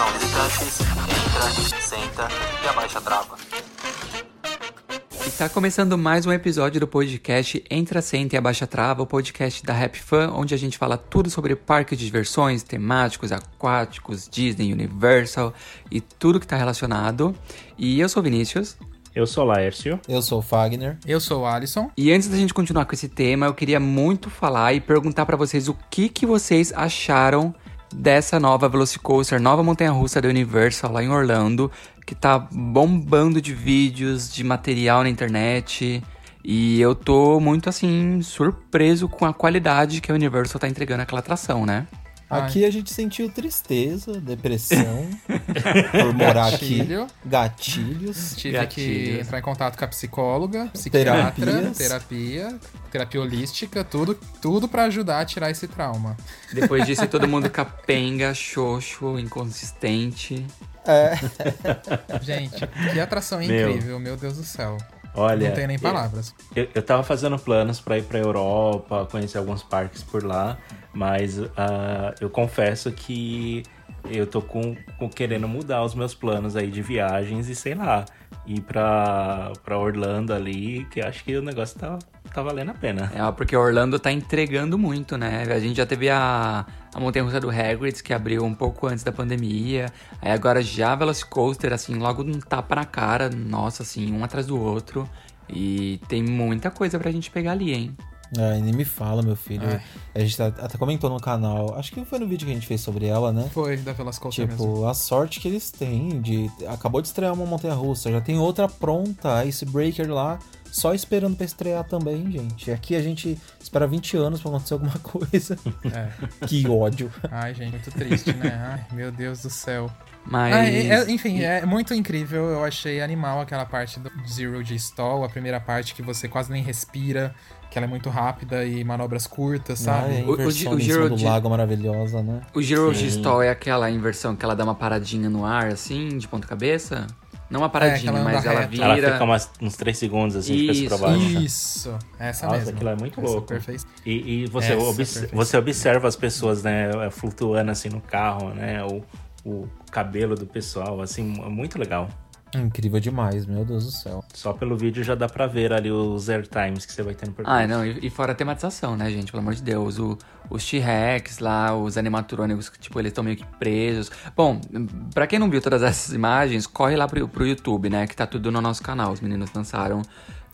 Atenção visitantes, entra, senta e abaixa a trava. Está começando mais um episódio do podcast Entra, Senta e Abaixa Trava, o podcast da Rap Fan, onde a gente fala tudo sobre parques de diversões, temáticos, aquáticos, Disney, Universal e tudo que está relacionado. E eu sou Vinícius. Eu sou Laércio. Eu sou o Fagner. Eu sou o Alisson. E antes da gente continuar com esse tema, eu queria muito falar e perguntar para vocês o que, que vocês acharam dessa nova Velocicoaster, nova montanha-russa da Universal lá em Orlando, que tá bombando de vídeos, de material na internet. E eu tô muito assim surpreso com a qualidade que a Universal tá entregando aquela atração, né? Aqui a gente sentiu tristeza, depressão por morar Gatilho. aqui. Gatilhos. Tive Gatilhos. que entrar em contato com a psicóloga, psiquiatra, Terapias. terapia, terapia holística, tudo, tudo para ajudar a tirar esse trauma. Depois disso, todo mundo capenga, xoxo, inconsistente. É, Gente, que atração Meu. incrível, meu Deus do céu. Olha, Não tem nem palavras. Eu, eu tava fazendo planos pra ir pra Europa, conhecer alguns parques por lá, mas ah, eu confesso que eu tô com, com querendo mudar os meus planos aí de viagens e sei lá, ir pra, pra Orlando ali, que acho que o negócio tá, tá valendo a pena. É, porque Orlando tá entregando muito, né? A gente já teve a, a montanha-russa do Hagrid, que abriu um pouco antes da pandemia. Aí agora já a Velocicoaster, assim, logo um tapa na cara, nossa, assim, um atrás do outro. E tem muita coisa pra gente pegar ali, hein? É, nem me fala, meu filho. Ai. A gente tá- até comentou no canal, acho que foi no vídeo que a gente fez sobre ela, né? Foi da Velascoaster Tipo, mesmo. a sorte que eles têm de. Acabou de estrear uma montanha russa, já tem outra pronta, Icebreaker lá, só esperando pra estrear também, gente. Aqui a gente espera 20 anos pra acontecer alguma coisa. É. que ódio. Ai, gente, muito triste, né? Ai, meu Deus do céu. Mas. Ah, é- é- enfim, é muito incrível. Eu achei animal aquela parte do Zero G Stall, a primeira parte que você quase nem respira, que ela é muito rápida e manobras curtas, Ah, sabe? é, a O- o o em cima Giro do de- lago maravilhosa, né? O Giro Sim. G-Stall é aquela inversão que ela dá uma paradinha no ar, assim, de ponta cabeça? Não uma paradinha, anda mas ela vira. Ela fica umas, uns 3 segundos assim, de cabeça pra Isso, baixo. Isso, essa Nossa, mesmo. aquilo é muito Essa louco. E, e você, você observa as pessoas, né, flutuando assim no carro, né, o, o cabelo do pessoal, assim, é muito legal. Incrível demais, meu Deus do céu. Só pelo vídeo já dá pra ver ali os airtimes que você vai tendo por Ah, não, e, e fora a tematização, né, gente? Pelo amor de Deus. O, os T-Rex lá, os animatrônicos, que, tipo, eles estão meio que presos. Bom, pra quem não viu todas essas imagens, corre lá pro, pro YouTube, né? Que tá tudo no nosso canal. Os meninos lançaram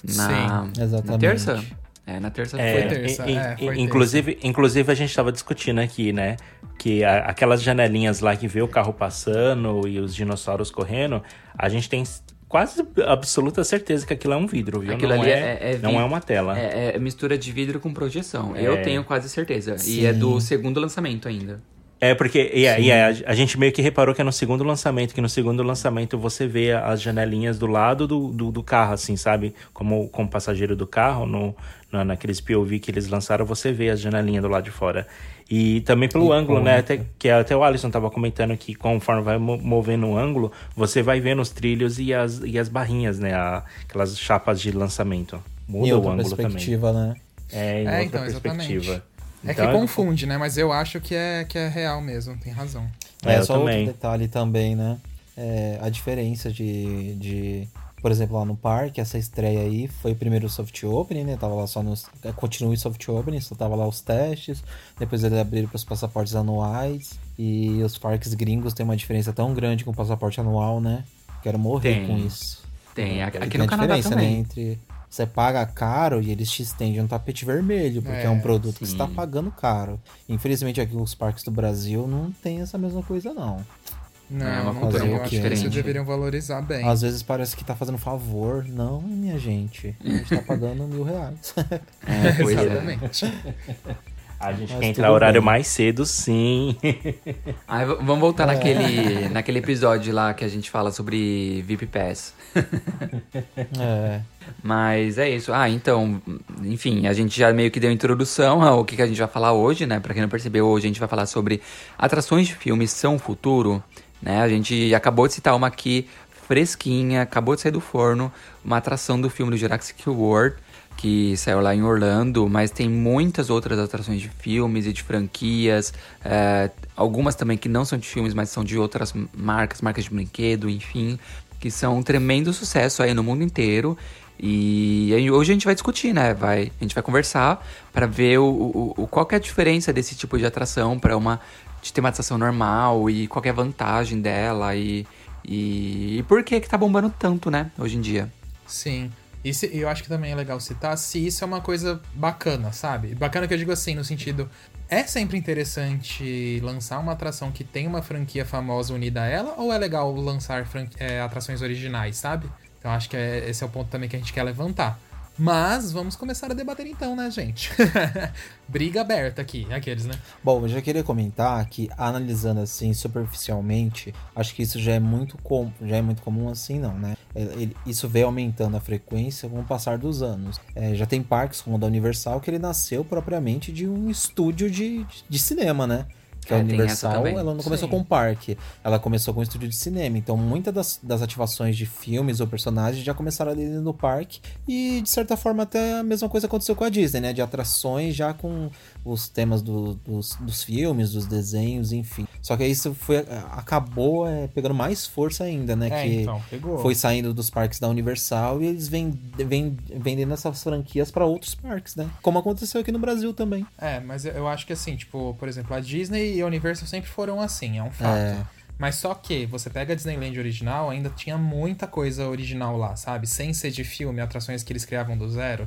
na, Sim, exatamente. na terça. É, na terça É, Foi terça, in- in- é, foi inclusive, inclusive a gente tava discutindo aqui, né? Que a- aquelas janelinhas lá que vê o carro passando e os dinossauros correndo, a gente tem quase absoluta certeza que aquilo é um vidro, viu? Aquilo não ali é, é- é não é uma tela. É, é mistura de vidro com projeção. É. Eu tenho quase certeza. E é do segundo lançamento ainda. É, porque e, e a, a gente meio que reparou que é no segundo lançamento, que no segundo lançamento você vê as janelinhas do lado do, do, do carro, assim, sabe? Como, como passageiro do carro, no, no, naqueles POV que eles lançaram, você vê as janelinhas do lado de fora. E também pelo E ângulo, né? Até, que até o Alisson tava comentando que conforme vai mo- movendo o ângulo, você vai vendo os trilhos e as, e as barrinhas, né? A- aquelas chapas de lançamento. Muda o outra ângulo também. perspectiva, né? É, em É, outra então, exatamente. perspectiva. É Então, que confunde, né? Mas eu acho que é, que é real mesmo, tem razão. É, É, só também. outro detalhe também, né? É, a diferença de, de. Por exemplo, lá no parque, essa estreia aí foi primeiro o soft opening, né? Tava lá só nos. é, Continua o soft opening, só tava lá os testes. Depois eles abriram para os passaportes anuais. E os parques gringos têm uma diferença tão grande com o passaporte anual, né? Quero morrer Tem. com isso. Tem, aqui, Porque aqui tem no a Canadá diferença, também. né? Entre você paga caro e eles te estendem um tapete vermelho, porque é, É, um produto que você sim. tá pagando caro. Infelizmente, aqui os parques do Brasil não tem essa mesma coisa, não. Não, É uma não cultura tem. um Eu pouco acho que eles diferente. deveriam valorizar bem. Às vezes parece que tá fazendo favor. Não, minha gente. A gente tá pagando mil reais. É, pois é. Exatamente. A gente Mas quer entrar horário bem. mais cedo, sim. Aí, vamos voltar naquele, naquele episódio lá que a gente fala sobre VIP Pass. é. Mas é isso. Ah, então, enfim, a gente já meio que deu introdução ao que, que a gente vai falar hoje, né? Pra quem não percebeu, hoje a gente vai falar sobre atrações de filmes são o futuro, né? A gente acabou de citar uma aqui fresquinha, acabou de sair do forno, uma atração do filme do Jurassic World, que saiu lá em Orlando, mas tem muitas outras atrações de filmes e de franquias, é, algumas também que não são de filmes, mas são de outras marcas, marcas de brinquedo, enfim, que são um tremendo sucesso aí no mundo inteiro. E hoje a gente vai discutir, né? Vai, a gente vai conversar para ver o, o, o- qual é a diferença desse tipo de atração para uma de atração normal e qual é a vantagem dela e, e, e por que que tá bombando tanto, né? Hoje em dia. Sim. E eu acho que também é legal citar se isso é uma coisa bacana, sabe? Bacana que eu digo assim, no sentido. É sempre interessante lançar uma atração que tem uma franquia famosa unida a ela, ou é legal lançar é, atrações originais, sabe? Então acho que é- esse é o ponto também que a gente quer levantar. Mas vamos começar a debater então, né, gente? Briga aberta aqui, aqueles, né? Bom, eu já queria comentar que analisando assim superficialmente, acho que isso já é muito com, já é muito comum assim, não, né? É, ele- isso vem aumentando a frequência com o passar dos anos. É, já tem parques como o da Universal que ele nasceu propriamente de um estúdio de, de cinema, né? Que a É, tem essa Universal, ela não começou Sim. com um parque, ela começou com um estúdio de cinema. Então, muitas das, das ativações de filmes ou personagens já começaram ali no parque. E, de certa forma, até a mesma coisa aconteceu com a Disney, né? De atrações já com os temas do- dos, dos filmes, dos desenhos, enfim. Só que isso foi, acabou é, pegando mais força ainda, né? É, que então, pegou. foi saindo dos parques da Universal e eles vêm, vêm vendendo essas franquias para outros parques, né? Como aconteceu aqui no Brasil também. É, mas eu- eu acho que assim, tipo, por exemplo, a Disney e a Universal sempre foram assim, é um fato. É. Mas só que você pega a Disneyland original, ainda tinha muita coisa original lá, sabe? Sem ser de filme, atrações que eles criavam do zero.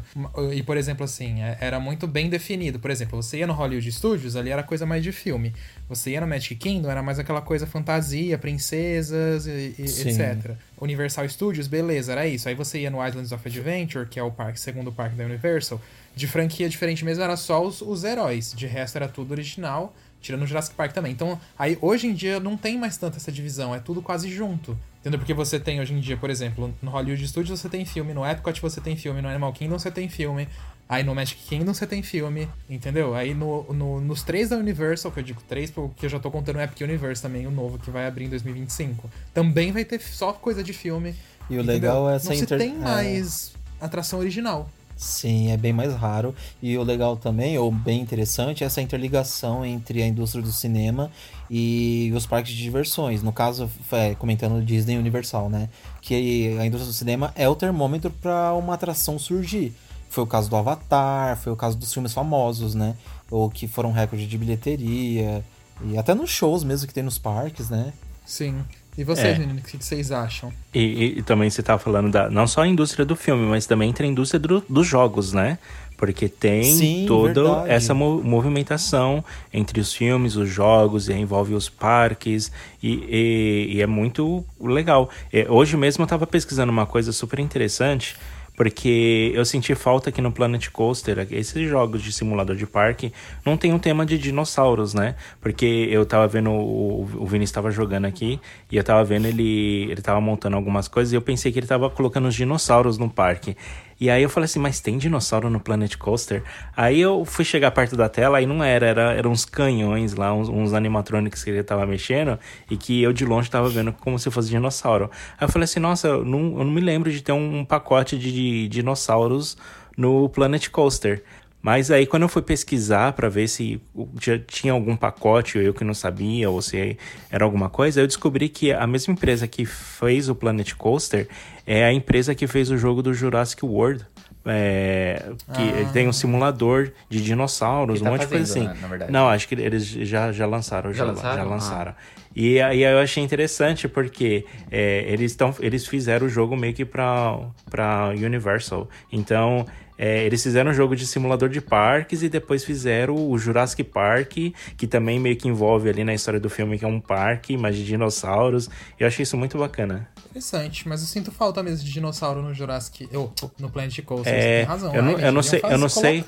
E, por exemplo, assim, é- era muito bem definido. Por exemplo, você ia no Hollywood Studios, ali era coisa mais de filme. Você ia no Magic Kingdom, era mais aquela coisa fantasia, princesas, e, e etc. Universal Studios, beleza, era isso. Aí você ia no Islands of Adventure, que é o parque, segundo parque da Universal. De franquia diferente mesmo, era só os, os heróis. De resto, era tudo original. Tirando o Jurassic Park também. Então, aí hoje em dia não tem mais tanta essa divisão, é tudo quase junto. Entendeu? Porque você tem hoje em dia, por exemplo, no Hollywood Studios você tem filme, no Epcot você tem filme, no Animal Kingdom você tem filme, aí no Magic Kingdom você tem filme, entendeu? Aí no, no- nos três da Universal, que eu digo três, porque eu já tô contando o Epic Universe também, o novo que vai abrir em 2025, também vai ter só coisa de filme. E o entendeu? legal é essa Não se inter- tem é. mais atração original. Sim, é bem mais raro. E o legal também, ou bem interessante, é essa interligação entre a indústria do cinema e os parques de diversões. No caso, é, comentando Disney Universal, né? Que a indústria do cinema é o termômetro para uma atração surgir. Foi o caso do Avatar, foi o caso dos filmes famosos, né? Ou que foram recorde de bilheteria. E até nos shows mesmo que tem nos parques, né? Sim. E vocês, É. meninos, o que vocês acham? E, e- e também você tava falando da não só a indústria do filme, mas também entre a indústria do- dos jogos, né? Porque tem Sim, toda verdade. essa mo- movimentação entre os filmes, os jogos, e envolve os parques, e, e- e é muito legal. É, hoje mesmo eu tava pesquisando uma coisa super interessante, porque eu senti falta aqui no Planet Coaster, esses jogos de simulador de parque, não tem um tema de dinossauros, né? Porque eu tava vendo, o, o Vini estava jogando aqui, e eu tava vendo ele, ele tava montando algumas coisas, e eu pensei que ele tava colocando os dinossauros no parque. E aí eu falei assim, mas tem dinossauro no Planet Coaster? Aí eu fui chegar perto da tela e não era, era eram uns canhões lá, uns, uns animatronics que ele tava mexendo e que eu de longe tava vendo como se fosse dinossauro. Aí eu falei assim, nossa, eu não, eu não me lembro de ter um, um pacote de, de dinossauros no Planet Coaster. Mas aí quando eu fui pesquisar para ver se já tinha algum pacote ou eu que não sabia ou se era alguma coisa, eu descobri que a mesma empresa que fez o Planet Coaster é a empresa que fez o jogo do Jurassic World. É, que ah. tem um simulador de dinossauros, tá um monte fazendo, de coisa assim. Né, não, acho que eles já, já lançaram. Já, já lançaram? Já lançaram. Ah. E aí eu achei interessante porque é, eles, tão, eles fizeram o jogo meio que pra, pra Universal. Então é, eles fizeram um jogo de simulador de parques e depois fizeram o Jurassic Park, que também meio que envolve ali na história do filme, que é um parque, mas de dinossauros. Eu achei isso muito bacana. Interessante, mas eu sinto falta mesmo de dinossauro no Jurassic. Eu, no Planet Coaster, é, tem razão. Eu não, eu não sei, eu não sei.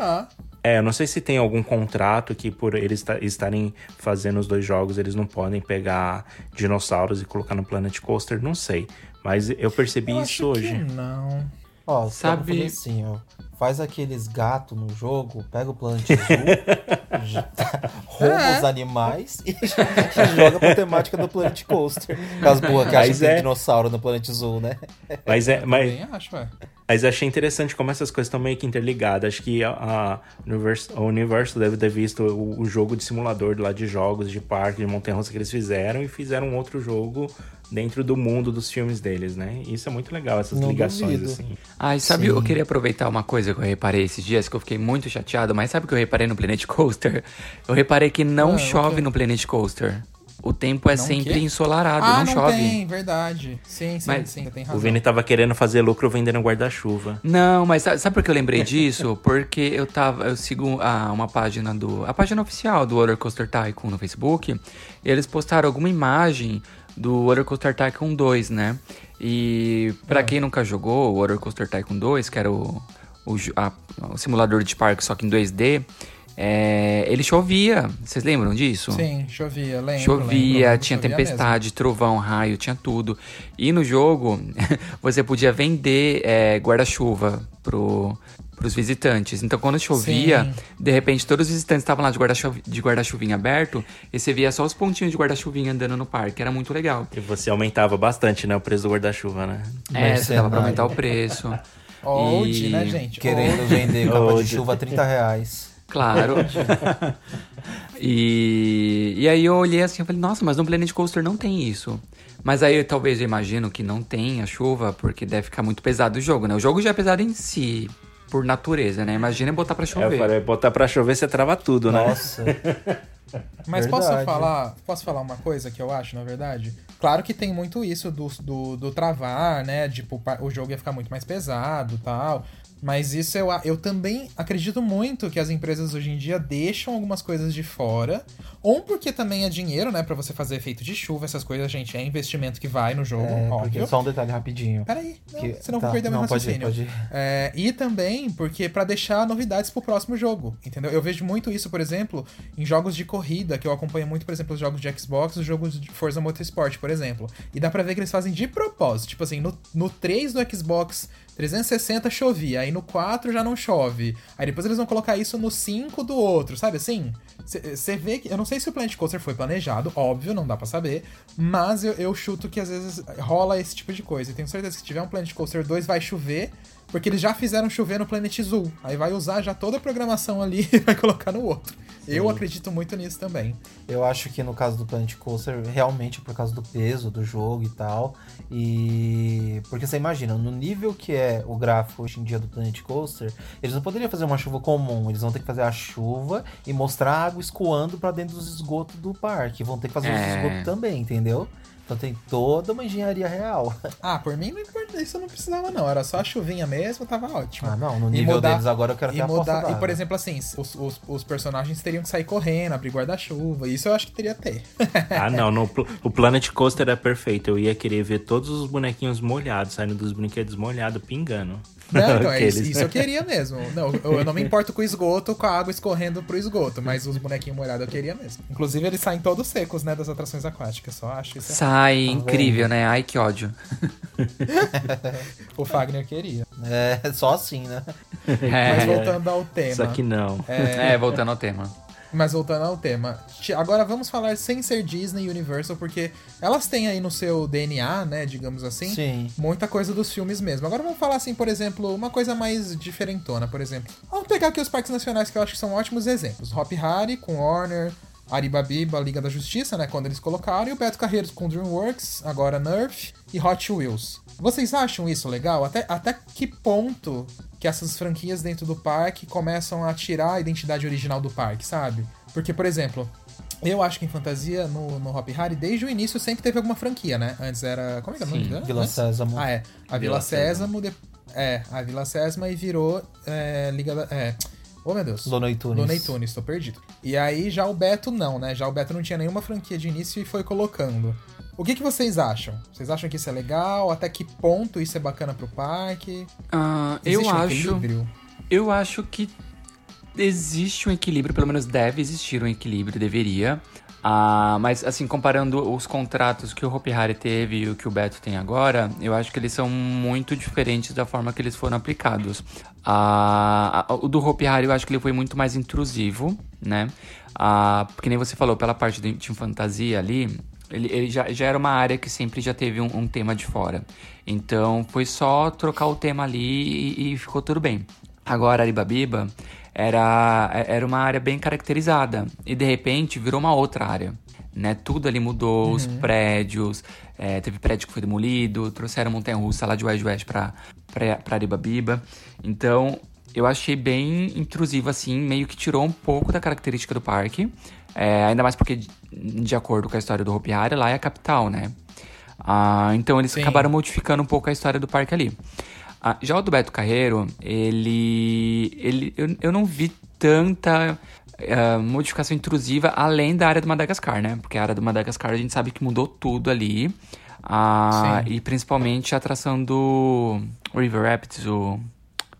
É, eu não sei se tem algum contrato que por eles estarem fazendo os dois jogos, eles não podem pegar dinossauros e colocar no Planet Coaster, não sei. Mas eu percebi eu isso hoje. não. Ó, sabe assim, ó faz aqueles gatos no jogo, pega o Planet Azul, rouba é. os animais e, joga pra temática do Planet Coaster. Caso boa que acha que é... dinossauro no Planet Azul, né? Mas é. Mas... acho, ué. Mas achei interessante como essas coisas estão meio que interligadas. Acho que a, a, Universo, a Universo deve ter visto o, o, jogo de simulador lá de jogos, de parque, de montanha-russa que eles fizeram e fizeram um outro jogo dentro do mundo dos filmes deles, né? Isso é muito legal, essas Não ligações, duvido. assim. Ah, e sabe, Sim. eu queria aproveitar uma coisa que eu reparei esses dias, que eu fiquei muito chateado, mas sabe o que eu reparei no Planet Coaster? Eu reparei que não ah, chove okay. no Planet Coaster. O tempo é não sempre ensolarado, ah, não, não chove. Tem, verdade. Sim, sim, mas sim, tem razão. O Vini tava querendo fazer lucro vendendo guarda-chuva. Não, mas sabe, sabe por que eu lembrei disso? Porque eu tava. Eu sigo ah, uma página do. A página oficial do Roller Coaster Tycoon no Facebook. E eles postaram alguma imagem do Roller Coaster Tycoon 2, né? E para é. quem nunca jogou o Roller Coaster Tycoon 2, que era o, o, a, o simulador de parque só que em 2D, é, ele chovia. Vocês lembram disso? Sim, chovia, lembro. Chovia, lembro, tinha chovia tempestade, mesmo. trovão, raio, tinha tudo. E no jogo, você podia vender é, guarda-chuva pro, pros visitantes. Então, quando chovia, Sim. de repente todos os visitantes estavam lá de guarda-chuvinha guarda aberto e você via só os pontinhos de guarda-chuvinha andando no parque. Era muito legal. E você aumentava bastante, né, o preço do guarda-chuva, né? É, você dava pra aumentar o preço. Old, e... né, gente? Querendo vender capa de chuva a 30 reais. Claro. e, e aí eu olhei assim e falei, nossa, mas no Planet Coaster não tem isso. Mas aí talvez eu imagino que não tenha chuva, porque deve ficar muito pesado o jogo, né? O jogo já é pesado em si, por natureza, né? Imagina botar pra chover. É, eu falei, botar pra chover você trava tudo, né? Nossa. Mas posso falar, posso falar uma coisa que eu acho, na verdade? Claro que tem muito isso do, do, do travar, né? Tipo, o jogo ia ficar muito mais pesado tal. Mas isso eu, eu também acredito muito que as empresas hoje em dia deixam algumas coisas de fora. Ou porque também é dinheiro, né? para você fazer efeito de chuva, essas coisas, gente. É investimento que vai no jogo, é, óbvio. Só um detalhe rapidinho. Peraí, não, que, senão tá, vou perder meu raciocínio. Pode ir, pode ir. É, e também porque para deixar novidades pro próximo jogo, entendeu? Eu vejo muito isso, por exemplo, em jogos de corrida, que eu acompanho muito, por exemplo, os jogos de Xbox, os jogos de Forza Motorsport, por exemplo. E dá pra ver que eles fazem de propósito. Tipo assim, no, no 3 do Xbox 360 chovia, aí no 4 já não chove. Aí depois eles vão colocar isso no 5 do outro, sabe assim? Você vê que. Eu não sei se o Planet Coaster foi planejado, óbvio, não dá para saber. Mas eu, eu, chuto que às vezes rola esse tipo de coisa. E tenho certeza que se tiver um Planet Coaster 2 vai chover. Porque eles já fizeram chover no Planet Zoo. Aí vai usar já toda a programação ali e vai colocar no outro. Sim. Eu acredito muito nisso também. Eu acho que no caso do Planet Coaster, realmente por causa do peso do jogo e tal. E. Porque você imagina, no nível que é o gráfico hoje em dia do Planet Coaster, eles não poderiam fazer uma chuva comum. Eles vão ter que fazer a chuva e mostrar a água escoando para dentro dos esgotos do parque. Vão ter que fazer é. os esgotos também, entendeu? Então tem toda uma engenharia real. Ah, por mim não importa, isso não precisava não. Era só a chuvinha mesmo, tava ótimo. Ah, não, no nível mudar- deles agora eu quero E, ter a mudar, e por exemplo, assim, os, os, os personagens teriam que sair correndo, abrir guarda-chuva. Isso eu acho que teria que ter. Ah, não. no o Planet Coaster é perfeito. Eu ia querer ver todos os bonequinhos molhados, saindo dos brinquedos molhados, pingando. Não, então, é isso, eu queria mesmo. Não, eu, eu não me importo com o esgoto, com a água escorrendo pro esgoto, mas os bonequinhos molhados eu queria mesmo. Inclusive, eles saem todos secos, né, das atrações aquáticas. Só acho isso. é- Sai, incrível, né? Ai, que ódio. O Fagner queria. É, só assim, né? Mas É, voltando ao tema. Só que não. é, voltando ao tema. Mas voltando ao tema. Agora vamos falar sem ser Disney e Universal, porque elas têm aí no seu DNA, né, digamos assim, Sim. muita coisa dos filmes mesmo. Agora vamos falar assim, por exemplo, uma coisa mais diferentona, por exemplo. Vamos pegar aqui os parques nacionais que eu acho que são ótimos exemplos. Hop Harry com Warner, Aribabiba, Liga da Justiça, né, quando eles colocaram, e o Beto Carreiros com DreamWorks, agora Nerf e Hot Wheels. Vocês acham isso legal? Até, até que ponto que essas franquias dentro do parque começam a tirar a identidade original do parque, sabe? Porque, por exemplo, eu acho que em fantasia, no, no Hop Harry, desde o início sempre teve alguma franquia, né? Antes era. Como é que é o nome dela? Vila Antes? Sésamo. Ah, é. A Vila, Vila Sésamo. de- É, a Vila Sésamo e virou é, Liga da. É. Oh, meu Deus. Looney Tunes. Looney Tunes, tô perdido. E aí já o Beto não, né? Já o Beto não tinha nenhuma franquia de início e foi colocando. O que, que vocês acham? Vocês acham que isso é legal? Até que ponto isso é bacana pro parque? Ah, eu Existe um acho. equilíbrio? Eu acho que existe um equilíbrio, pelo menos deve existir um equilíbrio, deveria. Ah, mas, assim, comparando os contratos que o Hopi Hari teve e o que o Beto tem agora, eu acho que eles são muito diferentes da forma que eles foram aplicados. Ah, a- o do Hopi Hari eu acho que ele foi muito mais intrusivo, né? Ah, porque nem você falou, pela parte de, de fantasia ali, ele, ele já, já era uma área que sempre já teve um, um tema de fora. Então foi só trocar o tema ali e, e ficou tudo bem. Agora, Aribabiba era, era uma área bem caracterizada e de repente virou uma outra área. Né? Tudo ali mudou, os prédios, é, teve prédio que foi demolido, trouxeram montanha russa lá de West West pra, pra, pra Aribabiba. Então eu achei bem intrusivo assim, meio que tirou um pouco da característica do parque. É, ainda mais porque, de acordo com a história do Hopi Hari, lá é a capital, né? Ah, então eles Sim. acabaram modificando um pouco a história do parque ali. Ah, já o do Beto Carreiro, ele. ele eu, eu não vi tanta ah, modificação intrusiva além da área do Madagascar, né? Porque a área do Madagascar a gente sabe que mudou tudo ali. Ah, e principalmente a atração do River Rapids, o,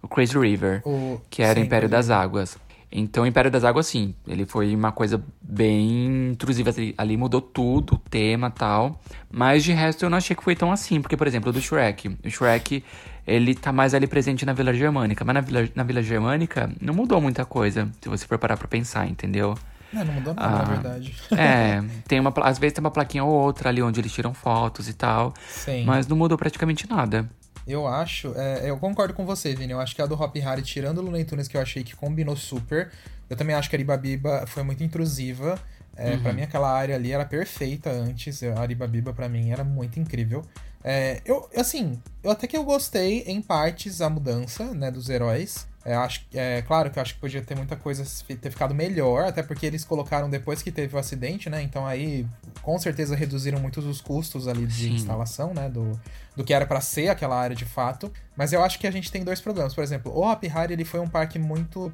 o Crazy River O- que era sim, o Império das Águas. Então, o Império das Águas, sim, ele foi uma coisa bem intrusiva. Ali, ali mudou tudo, o tema e tal. Mas de resto, eu não achei que foi tão assim. Porque, por exemplo, o do Shrek. O Shrek, ele tá mais ali presente na Vila Germânica. Mas na Vila, na Vila Germânica, não mudou muita coisa. Se você for parar pra pensar, entendeu? Não, não mudou nada, Ah. na verdade. É, tem uma, às vezes tem uma plaquinha ou outra ali onde eles tiram fotos e tal. Sim. Mas não mudou praticamente nada. Eu acho, é, eu concordo com você, Vini. Eu acho que a do Hop Harry, tirando o Looney Tunes, que eu achei que combinou super. Eu também acho que a Aribabiba foi muito intrusiva. É, Pra mim, aquela área ali era perfeita antes. A Aribabiba, pra mim, era muito incrível. É, eu, assim, eu até que eu gostei, em partes, a mudança, né, dos heróis. É, acho, é claro que eu acho que podia ter muita coisa ter ficado melhor, até porque eles colocaram depois que teve o acidente, né? Então aí, com certeza, reduziram muitos os custos ali de Sim. instalação, né? Do, do que era pra ser aquela área de fato. Mas eu acho que a gente tem dois problemas. Por exemplo, o Hop Hari, ele foi um parque muito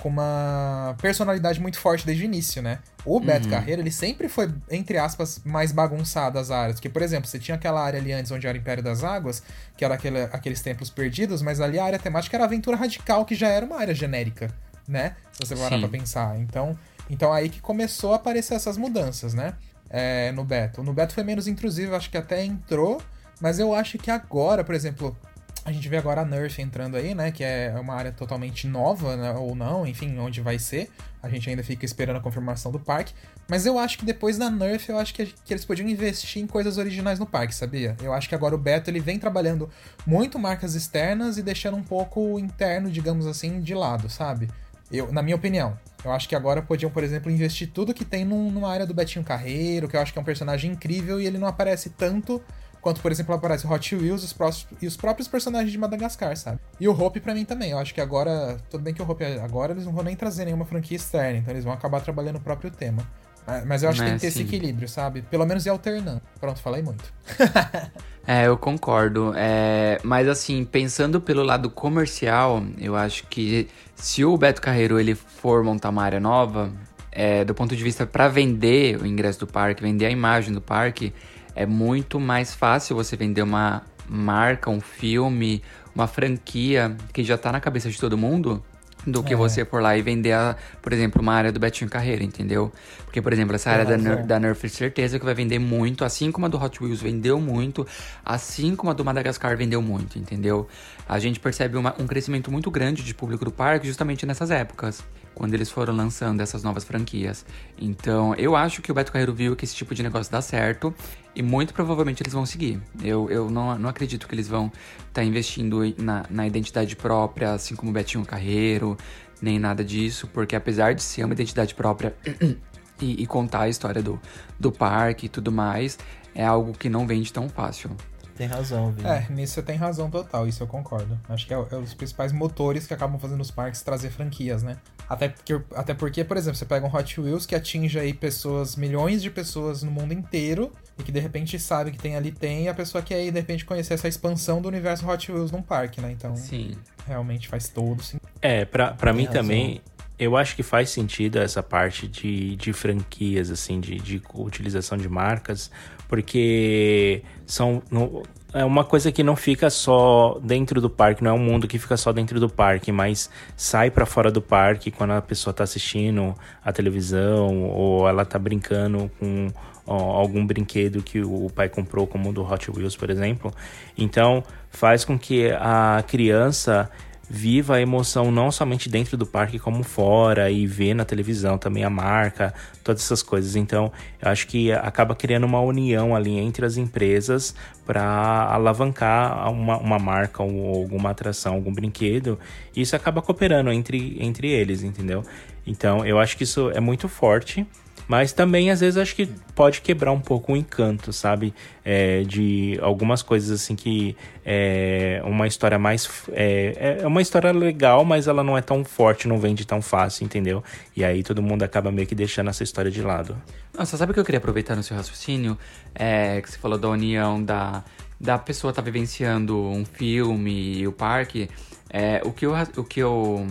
com uma personalidade muito forte desde o início, né? O Beto Carreiro, ele sempre foi, entre aspas, mais bagunçado as áreas. Porque, por exemplo, você tinha aquela área ali antes onde era o Império das Águas, que era aquele, aqueles templos perdidos, mas ali a área temática era Aventura Radical, que já era uma área genérica, né? Se você parar Sim. pra pensar. Então, então aí que começou a aparecer essas mudanças, né? É, no Beto. No Beto foi menos intrusivo, acho que até entrou, mas eu acho que agora, por exemplo, a gente vê agora a Nerf entrando aí, né? Que é uma área totalmente nova, né, ou não, enfim, onde vai ser. A gente ainda fica esperando a confirmação do parque. Mas eu acho que depois da Nerf, eu acho que, que eles podiam investir em coisas originais no parque, sabia? Eu acho que agora o Beto ele vem trabalhando muito marcas externas e deixando um pouco o interno, digamos assim, de lado, sabe? Eu, na minha opinião. Eu acho que agora podiam, por exemplo, investir tudo que tem num- numa área do Betinho Carreiro, que eu acho que é um personagem incrível e ele não aparece tanto quanto, por exemplo, aparece Hot Wheels os prós- e os próprios personagens de Madagascar, sabe? E o Hope pra mim também. Eu acho que agora, tudo bem que o Hope agora eles não vão nem trazer nenhuma franquia externa, então eles vão acabar trabalhando o próprio tema. É, Mas eu acho que Né, tem que ter esse sim. equilíbrio, sabe? Pelo menos ir alternando. Pronto, falei muito. É, eu concordo. É, mas assim, pensando pelo lado comercial, eu acho que se o Beto Carreiro ele for montar uma área nova, é, do ponto de vista para vender o ingresso do parque, vender a imagem do parque, é muito mais fácil você vender uma marca, um filme, uma franquia que já tá na cabeça de todo mundo. Do que É. você for lá e vender, a, por exemplo, uma área do Betinho Carreiro, entendeu? Porque, por exemplo, essa área da, razão. Ner- da Nerf, certeza que vai vender muito, assim como a do Hot Wheels vendeu muito, assim como a do Madagascar vendeu muito, entendeu? A gente percebe uma- um crescimento muito grande de público do parque justamente nessas épocas, quando eles foram lançando essas novas franquias. Então, eu acho que o Beto Carreiro viu que esse tipo de negócio dá certo e muito provavelmente eles vão seguir. Eu, eu não, não acredito que eles vão estar investindo na, na identidade própria, assim como o Betinho Carreiro, nem nada disso, porque apesar de ser uma identidade própria e, e contar a história do, do parque e tudo mais, é algo que não vende tão fácil. Tem razão, Vini. É, nisso você tem razão total, isso eu concordo. Acho que é, é os principais motores que acabam fazendo os parques trazer franquias, né? Até porque, até porque, por exemplo, você pega um Hot Wheels que atinge aí pessoas, milhões de pessoas no mundo inteiro, e que de repente sabe que tem ali tem, e a pessoa quer aí de repente conhecer essa expansão do universo Hot Wheels num parque, né? Então, Sim. realmente faz todo sentido. É, pra, pra mim razão. também, eu acho que faz sentido essa parte de, de franquias, assim, de, de utilização de marcas, porque são. não- é uma coisa que não fica só dentro do parque, não é um mundo que fica só dentro do parque, mas sai pra fora do parque quando a pessoa tá assistindo a televisão ou ela tá brincando com ó, algum brinquedo que o pai comprou, como o do Hot Wheels, por exemplo. Então, faz com que a criança viva a emoção não somente dentro do parque como fora e vê na televisão também a marca, todas essas coisas. Então, eu acho que acaba criando uma união ali entre as empresas para alavancar uma, uma marca ou alguma atração, algum brinquedo. E isso acaba cooperando entre, entre eles, entendeu? Então, eu acho que isso é muito forte. Mas também, às vezes, acho que pode quebrar um pouco o encanto, sabe? É, de algumas coisas assim que é uma história mais. É, é uma história legal, mas ela não é tão forte, não vende tão fácil, entendeu? E aí todo mundo acaba meio que deixando essa história de lado. Nossa, sabe o que eu queria aproveitar no seu raciocínio? É que você falou da união da, da pessoa estar vivenciando um filme e o parque. É, o, que eu, o que eu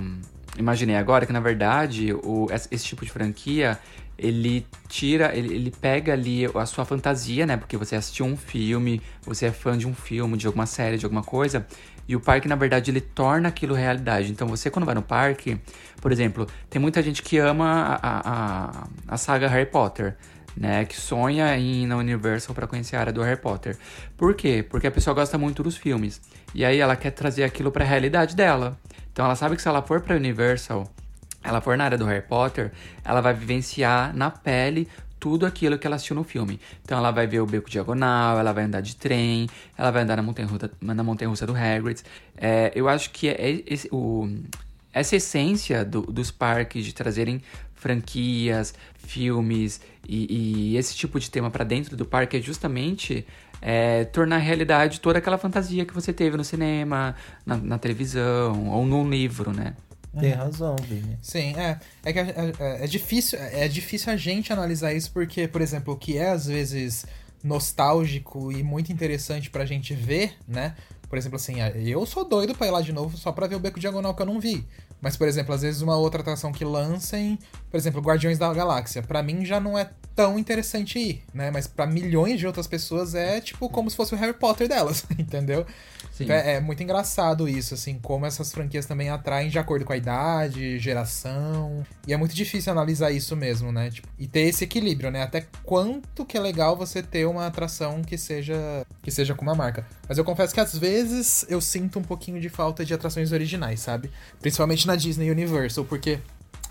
imaginei agora é que, na verdade, o, esse tipo de franquia, ele tira, ele, ele pega ali a sua fantasia, né? Porque você assistiu um filme, você é fã de um filme, de alguma série, de alguma coisa. E o parque, na verdade, ele torna aquilo realidade. Então, você, quando vai no parque, por exemplo, tem muita gente que ama a, a, a, saga Harry Potter, né? Que sonha em ir na Universal para conhecer a área do Harry Potter. Por quê? Porque a pessoa gosta muito dos filmes. E aí ela quer trazer aquilo para a realidade dela. Então, ela sabe que se ela for para Universal, ela for na área do Harry Potter, ela vai vivenciar na pele tudo aquilo que ela assistiu no filme. Então ela vai ver o beco diagonal, ela vai andar de trem, ela vai andar na montanha russa, na montanha -russa do Hagrid. É, eu acho que é o, essa essência do- dos parques de trazerem franquias, filmes e, e esse tipo de tema para dentro do parque é justamente é, tornar realidade toda aquela fantasia que você teve no cinema, na, na televisão ou num livro, né? Tem razão, Vini. Sim, é. É que é, é- é difícil, é difícil a gente analisar isso porque, por exemplo, o que é às vezes nostálgico e muito interessante pra gente ver, né? Por exemplo, assim, eu sou doido pra ir lá de novo só pra ver o Beco Diagonal que eu não vi. Mas, por exemplo, às vezes uma outra atração que lancem, por exemplo, Guardiões da Galáxia, pra mim já não é tão interessante ir, né? Mas pra milhões de outras pessoas é tipo como se fosse o Harry Potter delas, entendeu? É, é muito engraçado isso, assim, como essas franquias também atraem de acordo com a idade, geração. E é muito difícil analisar isso mesmo, né? Tipo, e ter esse equilíbrio, né? Até quanto que é legal você ter uma atração que seja que seja com uma marca. Mas eu confesso que às vezes eu sinto um pouquinho de falta de atrações originais, sabe? Principalmente na Disney Universal, porque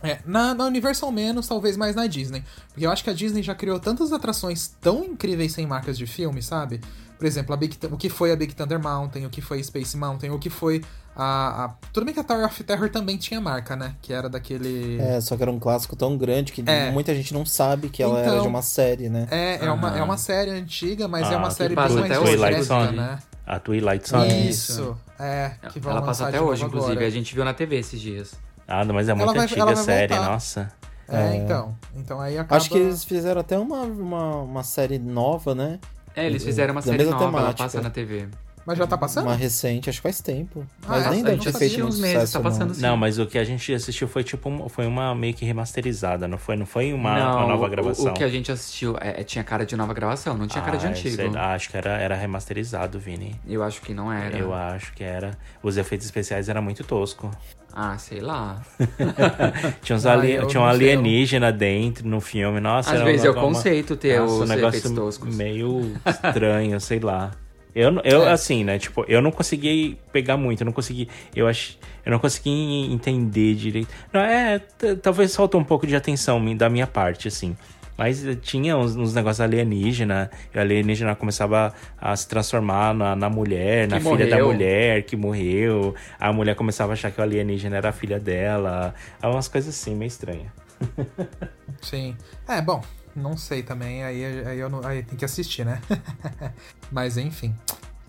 é, na, na Universal menos, talvez mais na Disney. Porque eu acho que a Disney já criou tantas atrações tão incríveis sem marcas de filme, sabe? Por exemplo, a Big, Thu- o que foi a Big Thunder Mountain, o que foi Space Mountain, o que foi a, a- Tudo bem que a Tower of Terror também tinha marca, né? Que era daquele... É, só que era um clássico tão grande que É. muita gente não sabe que ela era Então, de uma série, né? É, é, uma, é uma série antiga, mas é Ah, uma que série bem mais Zone. né? A Twilight Zone. Isso, é. Que Ela passa até hoje, inclusive. agora. A gente viu na TV esses dias. Ah, mas é muito vai- antiga a série, voltar. nossa. É, então. Então aí acaba... Acho que eles fizeram até uma, uma, uma série nova, né? É, eles fizeram uma Da série mesma nova, ela temática. passa na TV. Mas já tá passando? Uma recente, acho que faz tempo. Ah, Mas é? nem A deve gente ter assistiu feito uns meses, sucesso, tá passando não. sim. Não, mas o que a gente assistiu foi tipo um- foi uma meio que remasterizada, não foi? Não foi uma, não, uma nova o- gravação. O, que a gente assistiu é, é- tinha cara de nova gravação, não tinha cara de Ah, antigo. acho que era, era remasterizado, Vini. Eu acho que não era. Eu acho que era. Os efeitos especiais eram muito tosco. Ah, sei lá. Tinha, uns ali- tinha um não sei, alienígena dentro no filme. Nossa, Às vezes é o conceito ter Nossa, os um negócio efeitos toscos. meio estranho, sei lá. Eu, eu É. assim, né? Tipo, eu não consegui pegar muito, eu não consegui. Eu acho. Eu não consegui entender direito. Não, é. Talvez faltou um pouco de atenção da minha parte, assim. Mas tinha uns, uns negócios alienígena, e o alienígena começava a se transformar na, na mulher, na Que filha da morreu. mulher que morreu. A mulher começava a achar que o alienígena era a filha dela. É umas coisas assim, meio estranhas. Sim. É, bom, não sei também, aí, aí, eu não, aí tem que assistir, né? Mas enfim.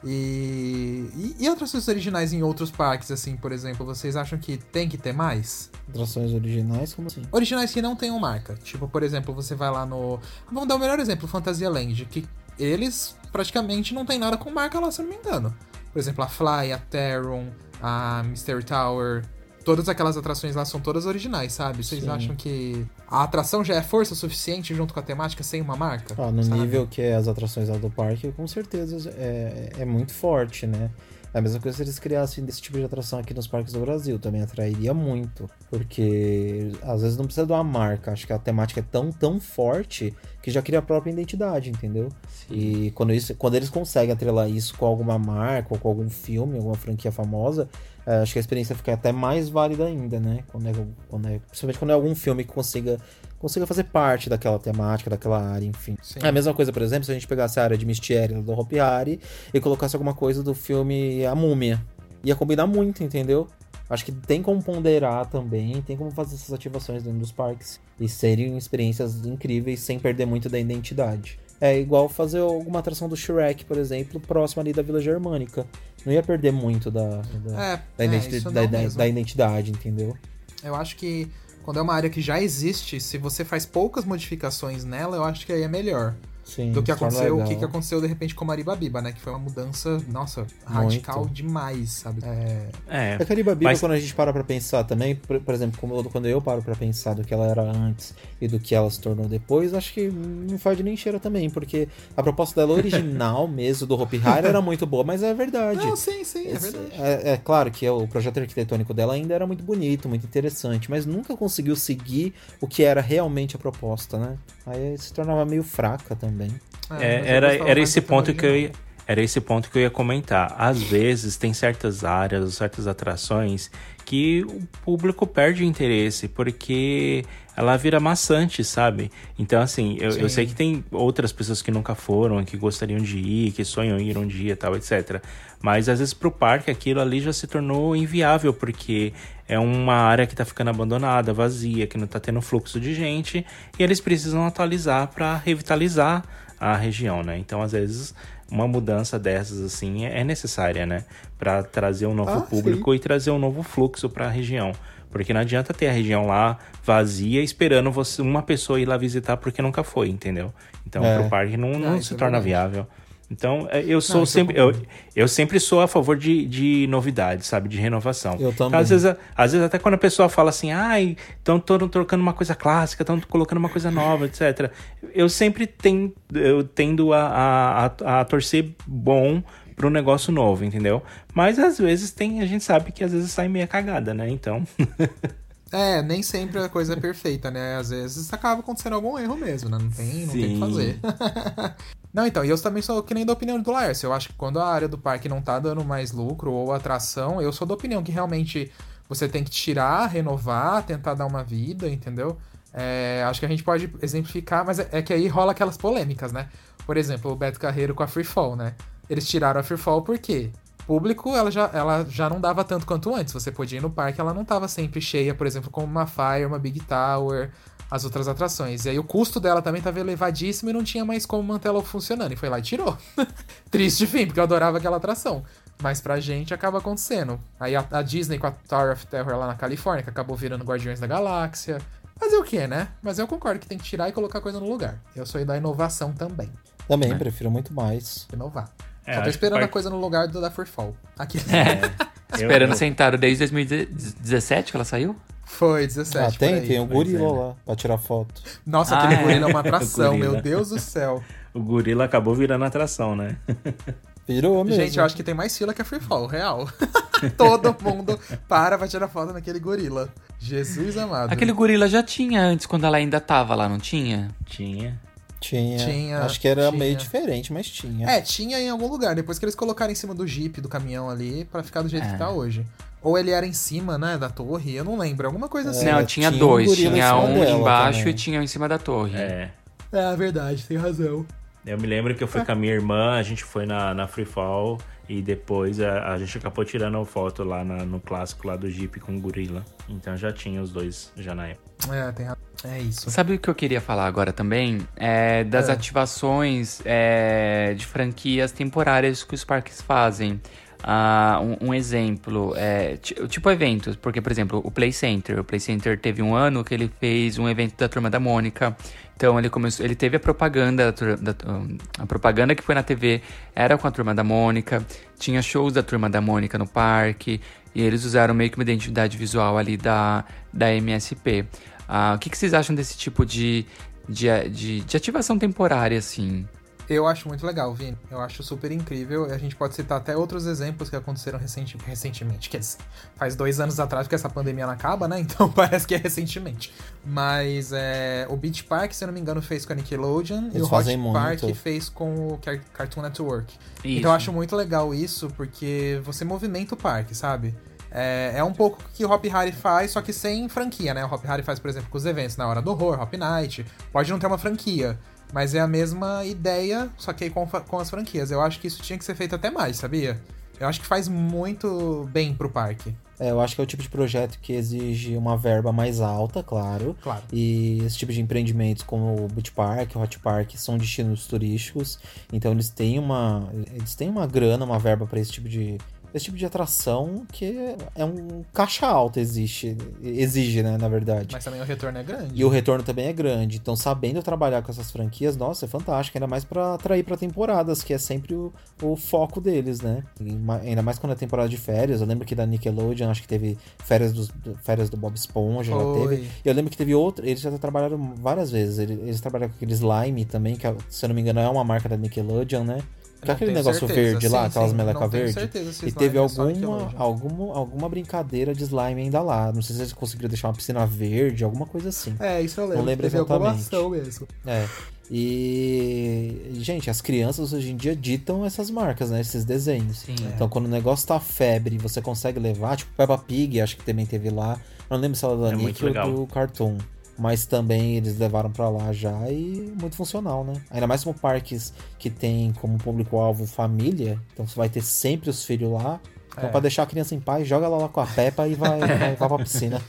E, e, e outras coisas originais em outros parques, assim, por exemplo, vocês acham que tem que ter mais? Atrações originais, como assim? Originais que não tenham marca. Tipo, por exemplo, você vai lá no. Vamos dar o melhor exemplo, Fantasia Land, que eles praticamente não tem nada com marca lá, se eu não me engano. Por exemplo, a Fly, a Terron, a Mystery Tower. Todas aquelas atrações lá são todas originais, sabe? Vocês Sim. acham que a atração já é força suficiente junto com a temática sem uma marca? Ah, no sabe? nível que é as atrações lá do parque, com certeza é, é muito forte, né? É a mesma coisa se eles criassem desse tipo de atração aqui nos parques do Brasil, também atrairia muito. Porque às vezes não precisa de uma marca, acho que a temática é tão, tão forte que já cria a própria identidade, entendeu? E quando, isso, quando eles conseguem atrelar isso com alguma marca ou com algum filme, alguma franquia famosa, acho que a experiência fica até mais válida ainda, né? Quando é, quando é- principalmente quando é algum filme que consiga, consiga fazer parte daquela temática, daquela área, enfim. Sim. É a mesma coisa, por exemplo, se a gente pegasse a área de Mystery do Hopi Hari e colocasse alguma coisa do filme A Múmia. Ia combinar muito, entendeu? Acho que tem como ponderar também, tem como fazer essas ativações dentro dos parques e serem experiências incríveis sem perder muito da identidade. É igual fazer alguma atração do Shrek, por exemplo, próximo ali da Vila Germânica. Não ia perder muito da, da, É, da, é, identi- da- da- da identidade, entendeu? Eu acho que quando é uma área que já existe, se você faz poucas modificações nela, eu acho que aí é melhor. Sim, do que torna aconteceu, o que, que aconteceu de repente com Maribabiba, né? Que foi uma mudança, nossa, radical Muito. demais, sabe? É, É. A Caribabiba, Mas- quando a gente para pra pensar também, por, por exemplo, como eu- quando eu paro pra pensar do que ela era antes e do que ela se tornou depois, acho que não faz nem cheira também, porque a proposta dela original mesmo, do Hopi Hari, era muito boa, mas é verdade. Não, sim, sim, é verdade. É, é claro que o projeto arquitetônico dela ainda era muito bonito, muito interessante, mas nunca conseguiu seguir o que era realmente a proposta, né? Aí se tornava meio fraca também. É, É, eu era, era esse ponto que eu ia, era esse ponto que eu ia comentar. Às vezes tem certas áreas, certas atrações que o público perde interesse porque ela vira maçante, sabe? Então, assim, eu, eu Sim. sei que tem outras pessoas que nunca foram, que gostariam de ir, que sonham em ir um dia, tal, etc. Mas às vezes pro parque aquilo ali já se tornou inviável porque é uma área que tá ficando abandonada, vazia, que não tá tendo fluxo de gente e eles precisam atualizar para revitalizar a região, né? Então, às vezes, uma mudança dessas assim é necessária, né? Para trazer um novo Ah, público e trazer um novo fluxo para a região. Porque não adianta ter a região lá vazia esperando você uma pessoa ir lá visitar porque nunca foi, entendeu? Então, É. pro parque não, não Ah, isso se é torna verdade. viável. Então, é, eu sou isso eu sempre. Eu, eu sempre sou a favor de, de novidade, sabe? De renovação. Eu também. Então, às vezes, às vezes, até quando a pessoa fala assim, ai, estão trocando uma coisa clássica, estão colocando uma coisa nova, etc. Eu sempre ten, eu tendo a, a, a, a torcer bom para um negócio novo, entendeu? Mas às vezes tem, a gente sabe que às vezes sai meia cagada, né? Então. É, nem sempre a coisa é perfeita, né? Às vezes acaba acontecendo algum erro mesmo, né? Não tem, não tem o que fazer. não, então, e eu também sou que nem da opinião do Laércio. Eu acho que quando a área do parque não tá dando mais lucro ou atração, eu sou da opinião que realmente você tem que tirar, renovar, tentar dar uma vida, entendeu? É, acho que a gente pode exemplificar, mas é, é que aí rola aquelas polêmicas, né? Por exemplo, o Beto Carreiro com a Free Fall, né? Eles tiraram a Free Fall por quê? Público, ela já, ela já não dava tanto quanto antes. Você podia ir no parque, ela não tava sempre cheia, por exemplo, como uma Fire, uma Big Tower, as outras atrações. E aí o custo dela também tava elevadíssimo e não tinha mais como manter ela funcionando. E foi lá e tirou. Triste fim, porque eu adorava aquela atração. Mas pra gente acaba acontecendo. Aí a, a Disney com a Tower of Terror lá na Califórnia, que acabou virando Guardiões da Galáxia. Fazer o quê, né? Mas eu concordo que tem que tirar e colocar coisa no lugar. Eu sou da inovação também. Também, é. prefiro muito mais. Inovar. É, Só tô esperando part... a coisa no lugar do da Freefall. Aqui. É. Esperando eu... sentado desde 2017 que ela saiu? Foi, 17. Ah, tem, tem o gorila é. lá pra tirar foto. Nossa, ah, aquele é. gorila é uma atração, meu Deus do céu. O gorila acabou virando atração, né? Virou mesmo. Gente, eu acho que tem mais fila que a Free Fall, real. Todo mundo para pra tirar foto naquele gorila. Jesus amado. Aquele gorila já tinha antes, quando ela ainda tava lá, não tinha? Tinha. Tinha. tinha acho que era tinha. meio diferente, mas tinha. É, tinha em algum lugar. Depois que eles colocaram em cima do jeep, do caminhão ali, para ficar do jeito é. que tá hoje. Ou ele era em cima, né, da torre, eu não lembro. Alguma coisa assim. Não, tinha, tinha dois. Um tinha um embaixo também. e tinha um em cima da torre. É. É, verdade, tem razão. Eu me lembro que eu fui é. com a minha irmã, a gente foi na, na Free Fall e depois a, a gente acabou tirando foto lá na, no clássico lá do Jeep com o gorila. Então já tinha os dois já na época. É, tem É isso. Sabe o que eu queria falar agora também? É das é. ativações é, de franquias temporárias que os parques fazem. Uh, um, um, exemplo, é, tipo eventos, porque, por exemplo, o Play Center. O Play Center teve um ano que ele fez um evento da Turma da Mônica. Então ele começou, ele teve a propaganda, da, a propaganda que foi na TV era com a Turma da Mônica. Tinha shows da Turma da Mônica no parque. E eles usaram meio que uma identidade visual ali da, da MSP. Uh, o que, que vocês acham desse tipo de, de, de, de ativação temporária, assim? Eu acho muito legal, Vini. Eu acho super incrível. A gente pode citar até outros exemplos que aconteceram recenti recentemente. Quer dizer, faz dois anos atrás, porque essa pandemia não acaba, né? Então parece que é recentemente. Mas é, o Beach Park, se eu não me engano, fez com a Nickelodeon. Eles e o Hot Park fez com o Cartoon Network. Isso. Então eu acho muito legal isso, porque você movimenta o parque, sabe? É, é um pouco o que o Hop Harry faz, só que sem franquia, né? O Hop Harry faz, por exemplo, com os eventos na Hora do Horror, Hop Night. Pode não ter uma franquia, mas é a mesma ideia, só que aí com, com as franquias. Eu acho que isso tinha que ser feito até mais, sabia? Eu acho que faz muito bem pro parque. É, eu acho que é o tipo de projeto que exige uma verba mais alta, claro. Claro. E esse tipo de empreendimentos como o Beach Park, o Hot Park, são destinos turísticos. Então eles têm uma. Eles têm uma grana, uma verba para esse tipo de, esse tipo de atração que é um caixa alta existe, exige, né, na verdade. Mas também o retorno é grande. E o retorno também é grande. Então, sabendo trabalhar com essas franquias, nossa, é fantástico. Ainda mais para atrair para temporadas, que é sempre o, o foco deles, né? E, ainda mais quando é temporada de férias. Eu lembro que da Nickelodeon, acho que teve férias, dos, férias do Bob Esponja, Foi. já teve. Eu lembro que teve outra, eles já trabalharam várias vezes. Eles, eles trabalharam com aquele slime também, que se eu não me engano é uma marca da Nickelodeon, né? Que é aquele negócio certeza. verde lá, sim, aquelas sim, meleca verde. E teve alguma, alguma, alguma brincadeira de slime ainda lá. Não sei se eles conseguiram deixar uma piscina verde, alguma coisa assim. É, isso eu lembro. Não lembro teve exatamente. Alguma mesmo. É. E, gente, as crianças hoje em dia ditam essas marcas, né? Esses desenhos. Sim, então, é. quando o negócio tá febre você consegue levar, tipo Peppa Pig, acho que também teve lá. Eu não lembro se ela da é Nick ou do Cartoon mas também eles levaram para lá já e muito funcional, né? Ainda mais como parques que tem como público-alvo família, então você vai ter sempre os filhos lá. Então, é. pra deixar a criança em paz, joga ela lá com a Peppa e vai, vai, vai pra piscina.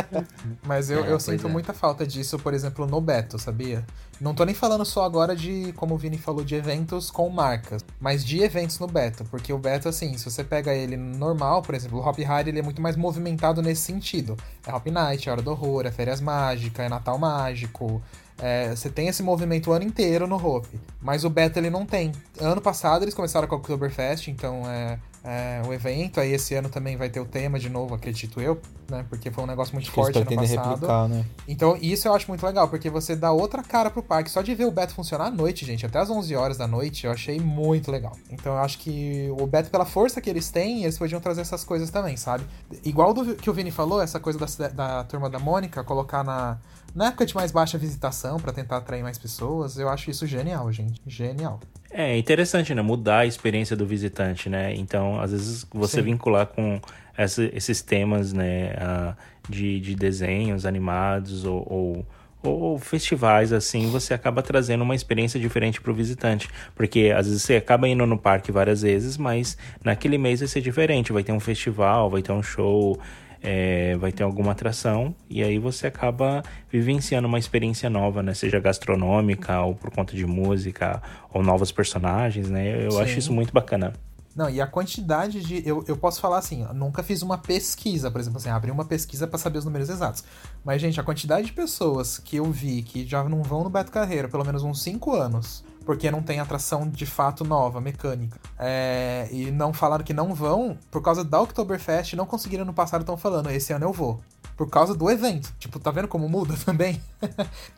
Mas eu, é, eu sinto é. muita falta disso, por exemplo, no Beto, sabia? Não tô nem falando só agora de, como o Vini falou, de eventos com marcas, mas de eventos no Beto. Porque o Beto, assim, se você pega ele normal, por exemplo, o Hop Hari, ele é muito mais movimentado nesse sentido. É Hop Night, é Hora do Horror, é Férias Mágicas, é Natal Mágico, é, você tem esse movimento o ano inteiro no Hope, mas o Beto ele não tem. Ano passado eles começaram com o Oktoberfest, então é é, o evento. Aí esse ano também vai ter o tema de novo, acredito eu, né? Porque foi um negócio muito forte ano passado. Replicar, né? Então isso eu acho muito legal, porque você dá outra cara pro parque. Só de ver o Beto funcionar à noite, gente, até as 11 horas da noite, eu achei muito legal. Então eu acho que o Beto, pela força que eles têm, eles podiam trazer essas coisas também, sabe? Igual do que o Vini falou, essa coisa da, da turma da Mônica, colocar na, na época de mais baixa visitação para tentar atrair mais pessoas, eu acho isso genial, gente. Genial. É interessante, né? Mudar a experiência do visitante, né? Então, às vezes, você Sim. vincular com essa, esses temas, né? Uh, de, de desenhos animados ou, ou, ou, festivais, assim, você acaba trazendo uma experiência diferente para o visitante. Porque, às vezes, você acaba indo no parque várias vezes, mas naquele mês vai ser diferente. Vai ter um festival, vai ter um show é, vai ter alguma atração e aí você acaba vivenciando uma experiência nova, né? Seja gastronômica ou por conta de música ou novos personagens, né? Eu Sim. acho isso muito bacana. Não, e a quantidade de. Eu, eu posso falar assim, eu nunca fiz uma pesquisa, por exemplo, assim, abri uma pesquisa para saber os números exatos. Mas, gente, a quantidade de pessoas que eu vi que já não vão no Beto Carreiro pelo menos uns 5 anos, porque não tem atração de fato nova, mecânica. É, e não falaram que não vão, por causa da Oktoberfest, não conseguiram no passado, estão falando, esse ano eu vou. Por causa do evento. Tipo, tá vendo como muda também?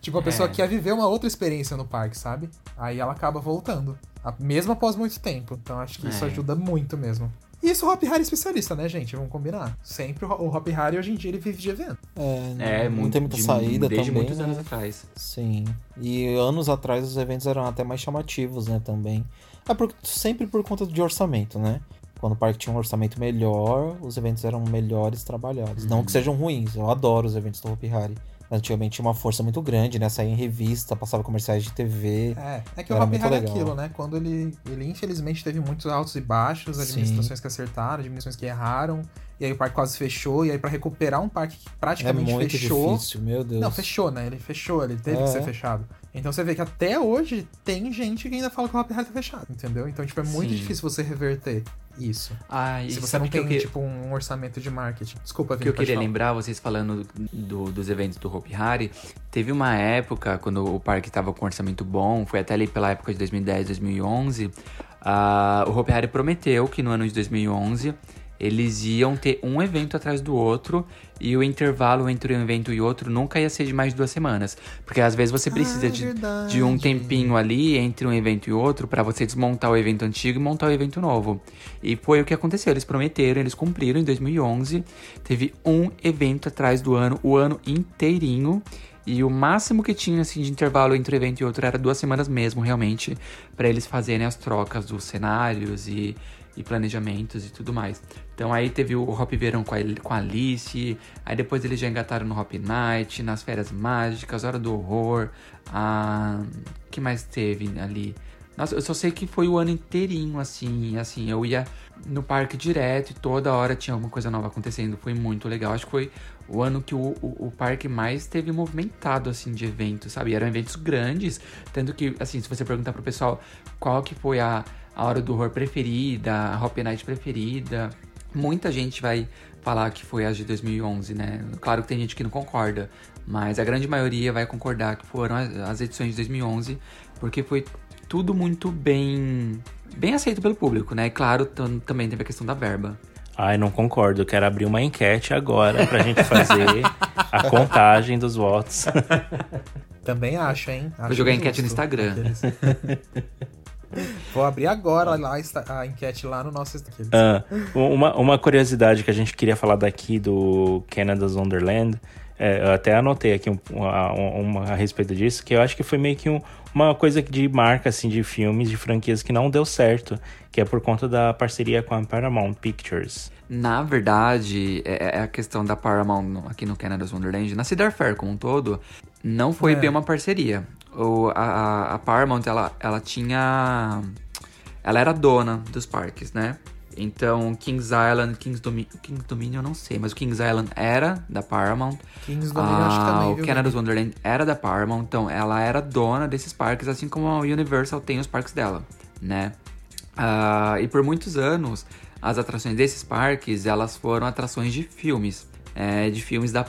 tipo, a pessoa É. quer viver uma outra experiência no parque, sabe? Aí ela acaba voltando. Mesmo após muito tempo. Então acho que isso É. ajuda muito mesmo. E isso o Hop Harry é especialista, né, gente? Vamos combinar. Sempre o o Hop Harry hoje em dia ele vive de evento. É, É, não muito, tem muita de- saída desde também. muitos né? anos atrás. Sim. E anos atrás os eventos eram até mais chamativos, né, também. É por, sempre por conta de orçamento, né? Quando o parque tinha um orçamento melhor, os eventos eram melhores trabalhados. Não que sejam ruins, eu adoro os eventos do Hopi Hari. Antigamente tinha uma força muito grande, né? Saía em revista, passava comerciais de TV. É, é que o Era Hop muito Harry é aquilo, né? Quando ele, ele infelizmente teve muitos altos e baixos, administrações que acertaram, administrações que erraram, e aí o parque quase fechou, e aí pra recuperar um parque que É praticamente muito fechou. difícil, meu Deus. Não, fechou, né? Ele fechou, ele teve É. que ser fechado. Então você vê que até hoje tem gente que ainda fala que o Hop Harry tá fechado, entendeu? Então, tipo, é muito Sim. difícil você reverter isso. Ah, e Se você não tem, que- tipo, um orçamento de marketing. Desculpa, O que eu queria falar. lembrar, vocês falando do- dos eventos do Hopi Hari, teve uma época, quando o parque estava com um orçamento bom, foi até ali pela época de 2010, 2011, ah, o Hopi Hari prometeu que no ano de 2011 eles iam ter um evento atrás do outro e o intervalo entre um evento e outro nunca ia ser de mais de duas semanas. Porque às vezes você precisa é de, de um tempinho ali entre um evento e outro para você desmontar o evento antigo e montar o evento novo. E foi o que aconteceu. Eles prometeram, eles cumpriram em 2011. Teve um evento atrás do ano, o ano inteirinho. E o máximo que tinha assim, de intervalo entre um evento e outro era duas semanas mesmo, realmente, para eles fazerem as trocas dos cenários e, e planejamentos e tudo mais. Então aí teve o Hop Verão com a, Alice, aí depois eles já engataram no Hop Night, nas Férias Mágicas, Hora do Horror, a... que mais teve ali? Nossa, eu só sei que foi o ano inteirinho, assim, assim, eu ia no parque direto e toda hora tinha alguma coisa nova acontecendo, foi muito legal. Acho que foi o ano que o, o, o parque mais teve movimentado, assim, de eventos, sabe? E eram eventos grandes, tanto que, assim, se você perguntar pro pessoal qual que foi a, a Hora do Horror preferida, a Hop Night preferida, muita gente vai falar que foi a de 2011, né? Claro que tem gente que não concorda, mas a grande maioria vai concordar que foram as, as edições de 2011, porque foi tudo muito bem bem aceito pelo público, né? E claro, tam- também teve a questão da verba. Ai, não concordo. Eu quero abrir uma enquete agora pra gente fazer a contagem dos votos. Também acho, hein? Acho Vou jogar a enquete no. Instagram. Vou abrir agora lá a enquete lá no nosso Instagram. Ah, uma, uma curiosidade que a gente queria falar daqui do Canada's Wonderland, é, eu até anotei aqui um- uma, uma a respeito disso, que eu acho que foi meio que um- uma coisa de marca, assim, de filmes, de franquias que não deu certo, que é por conta da parceria com a Paramount Pictures. Na verdade, é, é a questão da Paramount aqui no Canada's Wonderland, na Cedar Fair como um todo, não foi É. bem uma parceria. O, a, a- Paramount, ela, ela tinha... Ela era dona dos parques, né? Então, Kings Island, Kings, Domi Kings Dominion, eu não sei, mas o Kings Island era da Paramount. Kings Dominion acho que Ah, também, o viu, Canada's? Wonderland era da Paramount, então ela era dona desses parques, assim como a Universal tem os parques dela, né? Ah, e por muitos anos, as atrações desses parques, elas foram atrações de filmes, é, de filmes da,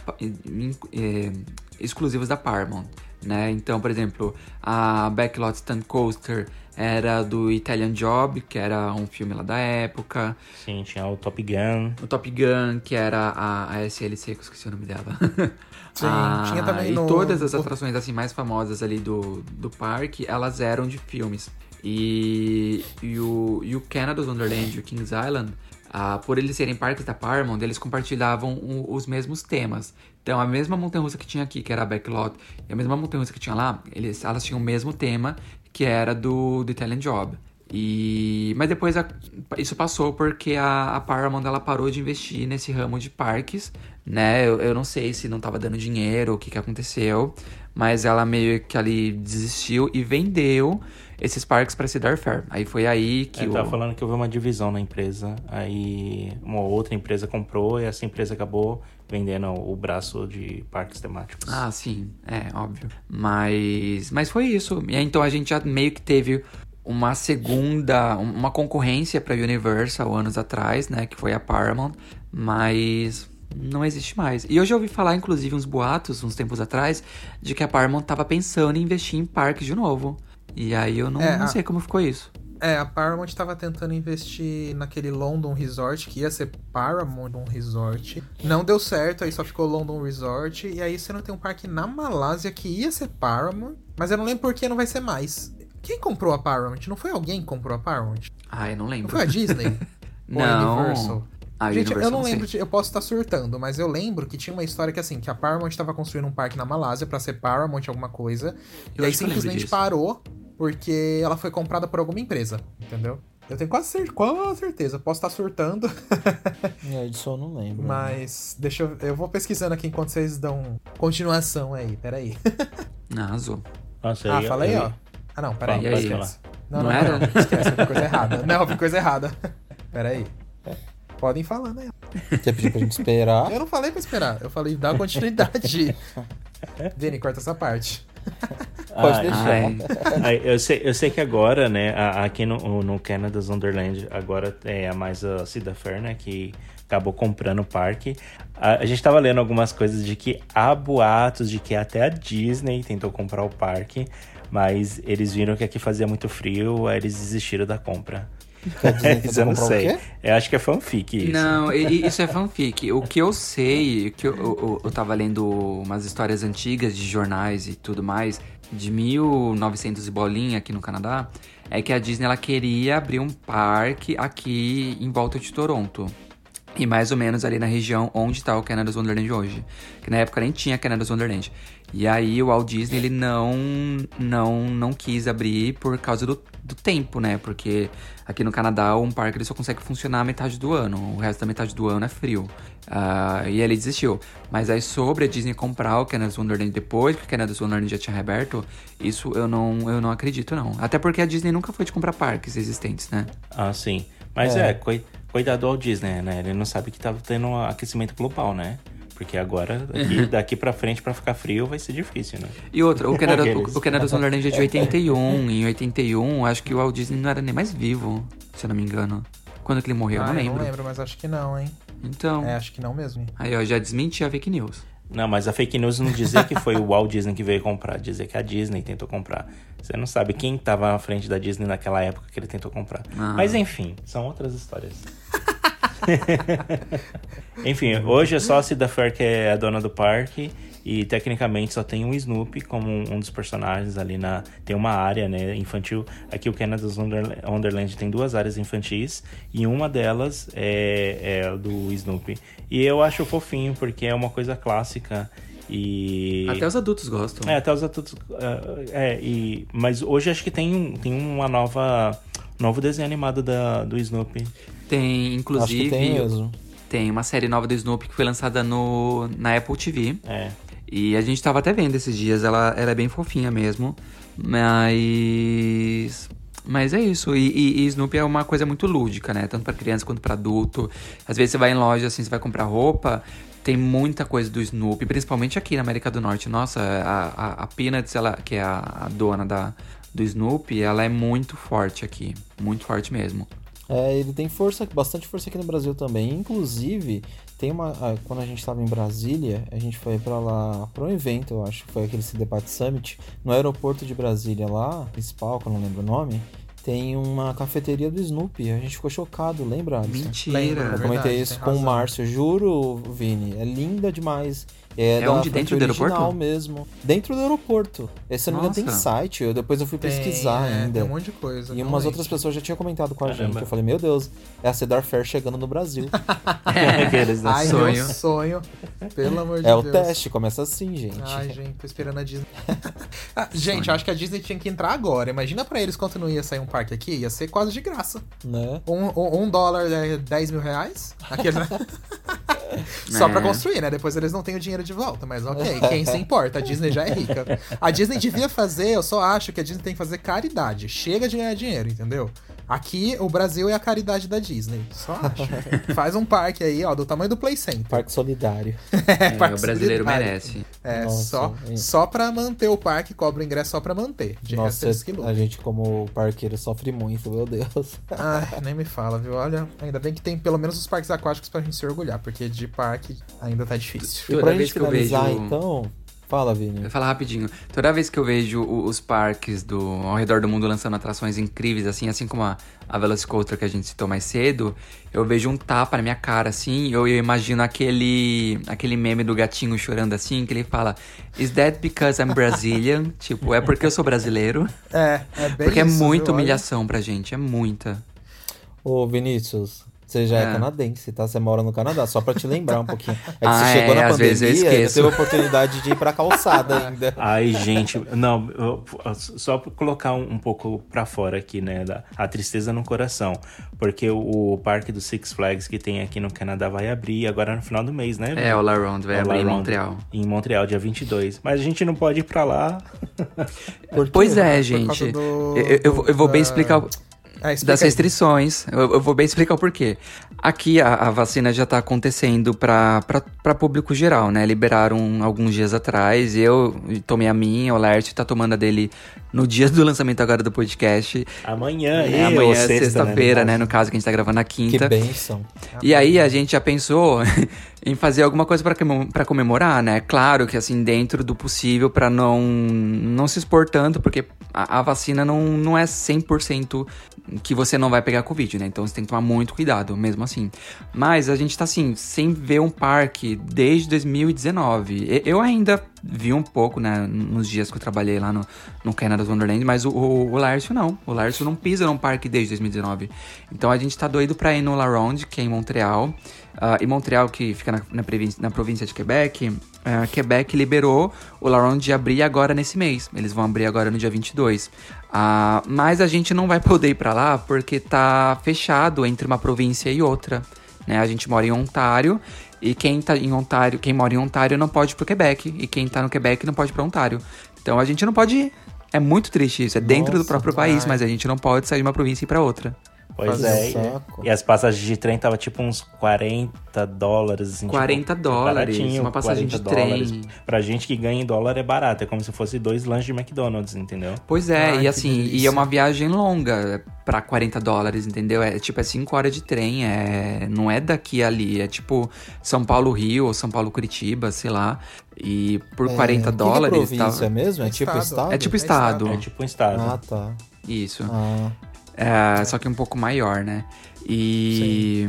é, exclusivos da Paramount, né? Então, por exemplo, a Backlot Stunt Coaster era do Italian Job, que era um filme lá da época. Sim, tinha o Top Gun. O Top Gun, que era a, a SLC, que eu esqueci o nome dela. Sim, tinha também E no- todas as atrações assim mais famosas ali do, do parque, elas eram de filmes. E, e, o, e o Canada's Wonderland e o Kings Island, ah, por eles serem parques da Paramount, eles compartilhavam o- os mesmos temas. Então, a mesma montanha-russa que tinha aqui, que era a Backlot, e a mesma montanha-russa que tinha lá, eles, elas tinham o mesmo tema, que era do, do Italian Job. E, mas depois a- isso passou porque a, a Paramount ela parou de investir nesse ramo de parques, né? Eu, eu não sei se não tava dando dinheiro, o que que aconteceu, mas ela meio que ali desistiu e vendeu esses parques para Cedar Fair. Aí foi aí que Eu o... tava falando que houve uma divisão na empresa, aí uma outra empresa comprou e essa empresa acabou vendendo o braço de parques temáticos. Ah, sim, é, óbvio. Mas, mas foi isso. E aí, então a gente já meio que teve uma segunda, uma concorrência para Universal anos atrás, né, que foi a Paramount, mas não existe mais. E hoje eu ouvi falar, inclusive, uns boatos, uns tempos atrás, de que a Paramount tava pensando em investir em parques de novo. E aí eu não, É, não a- sei como ficou isso. É, a Paramount tava tentando investir naquele London Resort, que ia ser Paramount Resort. Não deu certo, aí só ficou London Resort. E aí você não tem um parque na Malásia que ia ser Paramount, mas eu não lembro por que não vai ser mais. Quem comprou a Paramount? Não foi alguém que comprou a Paramount? Ah, eu não Não lembro. foi a Disney? Ou a Não. Universal? A Gente, Universal eu não lembro, de- eu posso estar surtando, mas eu lembro que tinha uma história que assim, que a Paramount estava construindo um parque na Malásia pra ser Paramount alguma coisa, Eu e aí simplesmente parou porque ela foi comprada por alguma empresa, entendeu? Eu tenho quase, cer quase certeza, posso estar surtando, É, disso eu não lembro. mas deixa eu, eu vou pesquisando aqui enquanto vocês dão continuação aí, peraí. Nossa, ah, fala aí, eu- ó. Ah, não, peraí, Fala, esquece. Não, Não não, era? não, esquece, eu vi coisa errada. Não, eu vi coisa errada. Peraí. Podem falando aí. Você pediu pra gente esperar. Eu não falei pra esperar, eu falei dá continuidade. Vini, corta essa parte. Pode Ai, deixar. Ai, Ai, eu, sei, eu sei que agora, né, a- aqui no, no Canada's Wonderland, agora é a mais a Cida Fair, né, que acabou comprando o parque. A, a gente tava lendo algumas coisas de que há boatos de que até a Disney tentou comprar o parque, mas eles viram que aqui fazia muito frio, aí eles desistiram da compra. Isso eu não sei. Eu acho que é fanfic isso. Não, isso é fanfic. O que eu sei, que eu, eu, eu tava lendo umas histórias antigas de jornais e tudo mais, de 1900 e bolinha aqui no Canadá, é que a Disney ela queria abrir um parque aqui em volta de Toronto. E mais ou menos ali na região onde está o Canada's Wonderland hoje. Que na época nem tinha Canada's Wonderland. E aí o Walt Disney ele não, não, não quis abrir por causa do, do tempo, né? Porque aqui no Canadá um parque ele só consegue funcionar metade do ano. O resto da metade do ano é frio. Ah, e ele desistiu. Mas aí sobre a Disney comprar o Canada's Wonderland depois que o Canada's Wonderland já tinha reaberto, isso eu não, eu não acredito não. Até porque a Disney nunca foi de comprar parques existentes, né? Ah, sim. Mas É. é, coi- cuidado ao Disney, né? Ele não sabe que tava tendo um aquecimento global, né? Porque agora, daqui, daqui pra frente, pra ficar frio, vai ser difícil, né? E outra, o Canada, o, Wonderland é de 81. Em 81, acho que o Walt Disney não era nem mais vivo, se eu não me engano. Quando que ele morreu, eu ah, não eu lembro. não lembro, mas acho que não, hein? Então, É, acho que não mesmo. aí ó, já desmenti a fake news. Não, mas a fake news não dizer que foi o Walt Disney que veio comprar, dizer que a Disney tentou comprar. Você não sabe quem tava à frente da Disney naquela época que ele tentou comprar. Ah. Mas enfim, são outras histórias. enfim, hoje é só a Cida Fair que é a dona do parque e tecnicamente só tem o Snoopy como um um dos personagens ali na tem uma área, né, infantil. Aqui o Canada's Wonderla- Wonderland tem duas áreas infantis e uma delas é, é do Snoopy. E eu acho fofinho porque é uma coisa clássica e Até os adultos gostam. é, até os adultos. ah, é, e, mas hoje acho que tem, um- tem uma nova. Novo desenho animado da, do Snoopy. Tem, Acho inclusive, que tem mesmo. tem uma série nova do Snoopy que foi lançada no, na Apple TV. É. E a gente tava até vendo esses dias, ela, ela é bem fofinha mesmo. Mas. Mas é isso. E, e, e Snoopy é uma coisa muito lúdica, né? Tanto pra criança quanto pra adulto. Às vezes você vai em loja, assim, você vai comprar roupa. Tem muita coisa do Snoopy, principalmente aqui na América do Norte. Nossa, a, a, a Peanuts, ela, que é a, a dona da, do Snoopy, ela é muito forte aqui. Muito forte mesmo. É, ele tem força, bastante força aqui no Brasil também. Inclusive, tem uma. ah, Quando a gente estava em Brasília, a gente foi pra lá para um evento, eu acho que foi aquele Debate Summit, no aeroporto de Brasília lá, principal, que eu não lembro o nome. Tem uma cafeteria do Snoopy. A gente ficou chocado, lembra? Mentira. Lembro, Eu Verdade, comentei isso tem com o razão. Márcio, juro, Vini. É linda demais. É, É onde? Dentro do original aeroporto? mesmo. Dentro do aeroporto. Esse, se eu não me engano, tem site. Eu, depois eu fui Tem, pesquisar é, ainda. Tem um monte de coisa. E umas outras pessoas já tinham comentado com a Caramba. gente. Eu falei, meu Deus, é a Cedar Fair chegando no Brasil. Aqueles, né? Ai, sonho. meu sonho. Pelo amor de é o Deus. teste, começa assim, gente. Ai, gente, tô esperando a Disney. Ah, gente, acho que a Disney tinha que entrar agora. Imagina pra eles quando não ia sair um parque aqui, ia ser quase de graça. Né? Um, um, um dólar é 10 mil reais? Aquele, né? Só pra É. construir, né? Depois eles não têm o dinheiro de volta, mas ok, quem se importa? A Disney já é rica. A Disney devia fazer, eu só acho que a Disney tem que fazer caridade. Chega de ganhar dinheiro, entendeu? Aqui, o Brasil é a caridade da Disney. Só acho. Faz um parque aí, ó, do tamanho do Play Center. Parque solidário. É, É, parque o brasileiro solidário. merece. É, Nossa, só, hein? só pra manter o parque, cobra o ingresso só pra manter. De resto, Nossa, que lutam. a gente como parqueiro sofre muito, meu Deus. Ai, nem me fala, viu? Olha, ainda bem que tem pelo menos os parques aquáticos pra gente se orgulhar, porque de parque ainda tá difícil. E Toda pra vez gente que eu finalizar, vejo- então... Fala, Vini. Eu vou falar rapidinho. Toda vez que eu vejo os parques do, ao redor do mundo lançando atrações incríveis, assim, assim como a, a Velocicoaster que a gente citou mais cedo, eu vejo um tapa na minha cara, assim, eu, eu imagino aquele, aquele meme do gatinho chorando assim, que ele fala, Is that because I'm Brazilian? tipo, é porque eu sou brasileiro? É, é bem Porque é isso, muita viu? Olha. humilhação pra gente, é muita. Ô, Vinícius, você já é. É. canadense, tá? Você mora no Canadá, só pra te lembrar um pouquinho. É que Ah, você chegou é, na às vezes eu pandemia e esqueço. teve a oportunidade de ir pra calçada ainda. Ai, gente, não, eu- só pra colocar um, um pouco pra fora aqui, né, da, a tristeza no coração, porque o, o parque do Six Flags que tem aqui no Canadá vai abrir agora no final do mês, né? É, o La Ronde vai O abrir em Montreal. Em Montreal, dia 22. Mas a gente não pode ir pra lá. Pois é, gente. do- eu, eu, vou- eu vou bem explicar. Explica das aí. restrições. Eu, eu vou bem explicar o porquê. Aqui a, a vacina já tá acontecendo para público geral, né? Liberaram alguns dias atrás. Eu tomei a minha, o Lert tá tomando a dele no dia do lançamento agora do podcast. Amanhã, É, eu, amanhã é sexta, sexta-feira, no né? caso. No caso, que a gente tá gravando na Que quinta. bênção. E aí a gente já pensou em fazer alguma coisa pra comemorar, né? Claro que assim, dentro do possível pra não, não se expor tanto, porque a, a vacina não, não é 100% que você não vai pegar Covid, né? Então você tem que tomar muito cuidado, mesmo assim. Mas a gente tá assim, sem ver um parque desde 2019. E- Eu ainda vi um pouco, né, nos dias que eu trabalhei lá no, no Canada's Wonderland, mas o, o, o não. O Lárcio não pisa num parque desde 2019. Então a gente tá doido pra ir no La Ronde, que é em Montreal. Ah, e Montreal, que fica na, na, província, na província de Quebec, ah, Quebec liberou o La Ronde de abrir agora nesse mês. Eles vão abrir agora no dia 22. Ah, mas a gente não vai poder ir pra lá porque tá fechado entre uma província e outra. Né? A gente mora em Ontário e quem tá em Ontário, quem mora em Ontário não pode ir pro Quebec e quem tá no Quebec não pode ir pra Ontário. Então a gente não pode ir. É muito triste isso. É dentro do Nossa, próprio país, ai. mas a gente não pode sair de uma província e ir pra outra. Pois é. saco. E, e as passagens de trem tava tipo uns 40 dólares. Assim, 40 tipo, dólares, baratinho, uma passagem 40 de trem. dólares. Pra gente que ganha em dólar é barato. É como se fosse dois lanches de McDonald's, entendeu? Pois é, Ai, e assim, e delícia. é uma viagem longa pra 40 dólares, entendeu? É tipo, é 5 horas de trem, é, não é daqui a ali, é tipo São Paulo Rio ou São Paulo Curitiba, sei lá. E por 40 É, que dólares Que é província tá... mesmo? É tipo Estado. estado? É tipo É estado. É tipo um estado. Ah, tá. Isso. Ah, É, só que um pouco maior, né? E.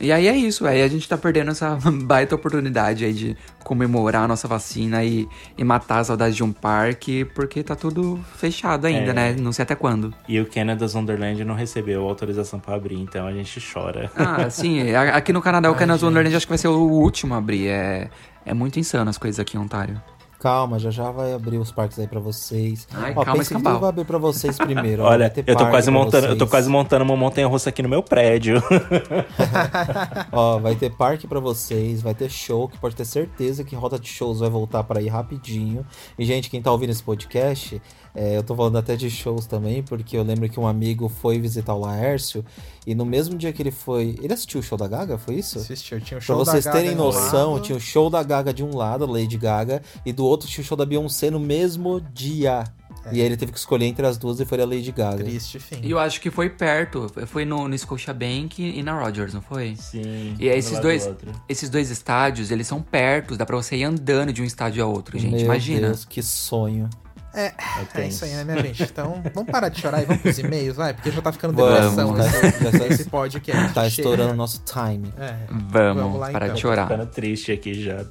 E aí é isso, aí a gente tá perdendo essa baita oportunidade aí de comemorar a nossa vacina e, e matar a saudade de um parque, porque tá tudo fechado ainda, É. né? Não sei até quando. E o Canada's Wonderland não recebeu autorização pra abrir, então a gente chora. Ah, sim, aqui no Canadá o Ai, Canada's gente. Wonderland acho que vai ser o último a abrir. É, é muito insano as coisas aqui em Ontário. Calma, já já vai abrir os parques aí pra vocês. Ai, Ó, calma, pensa que tudo vai abrir pra vocês primeiro. Olha, ter eu tô parque quase pra montando, eu tô vocês. quase montando uma montanha russa aqui no meu prédio. Ó, vai ter parque pra vocês, vai ter show, que pode ter certeza que Rota de Shows vai voltar pra ir rapidinho. E, gente, quem tá ouvindo esse podcast, é, eu tô falando até de shows também, porque eu lembro que um amigo foi visitar o Laércio, e no mesmo dia que ele foi... Ele assistiu o show da Gaga, foi isso? Assistiu, tinha o Pra show vocês da Gaga terem de um noção, lado. tinha o show da Gaga de um lado, Lady Gaga, e do outro tinha o show da Beyoncé no mesmo dia. E aí ele teve que escolher entre as duas e foi a Lady Gaga. Triste fim. E eu acho que foi perto, foi no, no Scotiabank e na Rogers, não foi? Sim. E aí esses dois, esses dois estádios, eles são perto, dá pra você ir andando de um estádio a outro, gente, Meu imagina. Deus, que sonho. É, É é isso aí, né, minha gente? Então, vamos parar de chorar e vamos pros e-mails, vai, porque já tá ficando Vamos, depressão tá- esse, tá- esse podcast. Tá estourando o nosso time. É, Vamos, Vamos lá, parar então. de chorar. Ficando triste aqui já.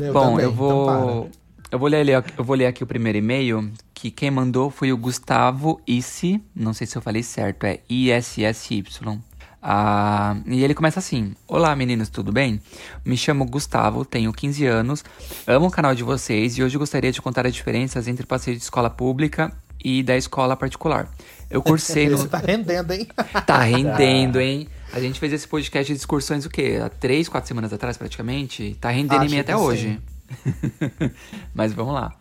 Eu Bom, também, eu vou. Então eu vou ler eu vou ler aqui o primeiro e-mail, que quem mandou foi o Gustavo Issi, não sei se eu falei certo, é ISSY. Ah, e ele começa assim: Olá meninos, tudo bem? Me chamo Gustavo, tenho 15 anos, amo o canal de vocês e hoje gostaria de contar as diferenças entre passeio de escola pública e da escola particular. Eu cursei no. Esse tá rendendo, hein? Tá rendendo, hein? A gente fez esse podcast de excursões o quê? Há três, quatro semanas atrás, praticamente? Tá rendendo em mim até que hoje. Mas vamos lá.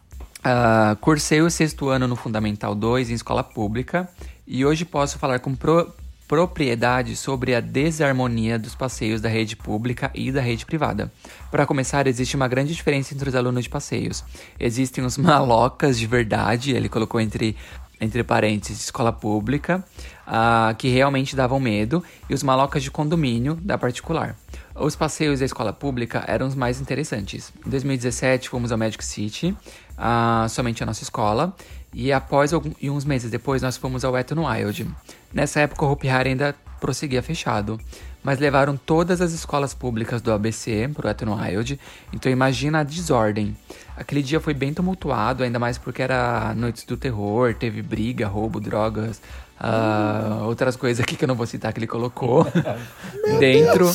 Ah, cursei o sexto ano no Fundamental 2 em escola pública e hoje posso falar com pro propriedade sobre a desarmonia dos passeios da rede pública e da rede privada. Para começar, existe uma grande diferença entre os alunos de passeios. Existem os malocas de verdade, ele colocou entre entre parênteses, escola pública, uh, que realmente davam medo, e os malocas de condomínio da particular. Os passeios da escola pública eram os mais interessantes. Em 2017, fomos ao Magic City, uh, somente a nossa escola, e após algum, e uns meses depois, nós fomos ao Wet n Wild. Nessa época, o Hopi Hari ainda prosseguia fechado, mas levaram todas as escolas públicas do ABC para o Wet n Wild, então imagina a desordem. Aquele dia foi bem tumultuado, ainda mais porque era Noites do Terror, teve briga, roubo, drogas, uh, outras coisas aqui que eu não vou citar que ele colocou dentro.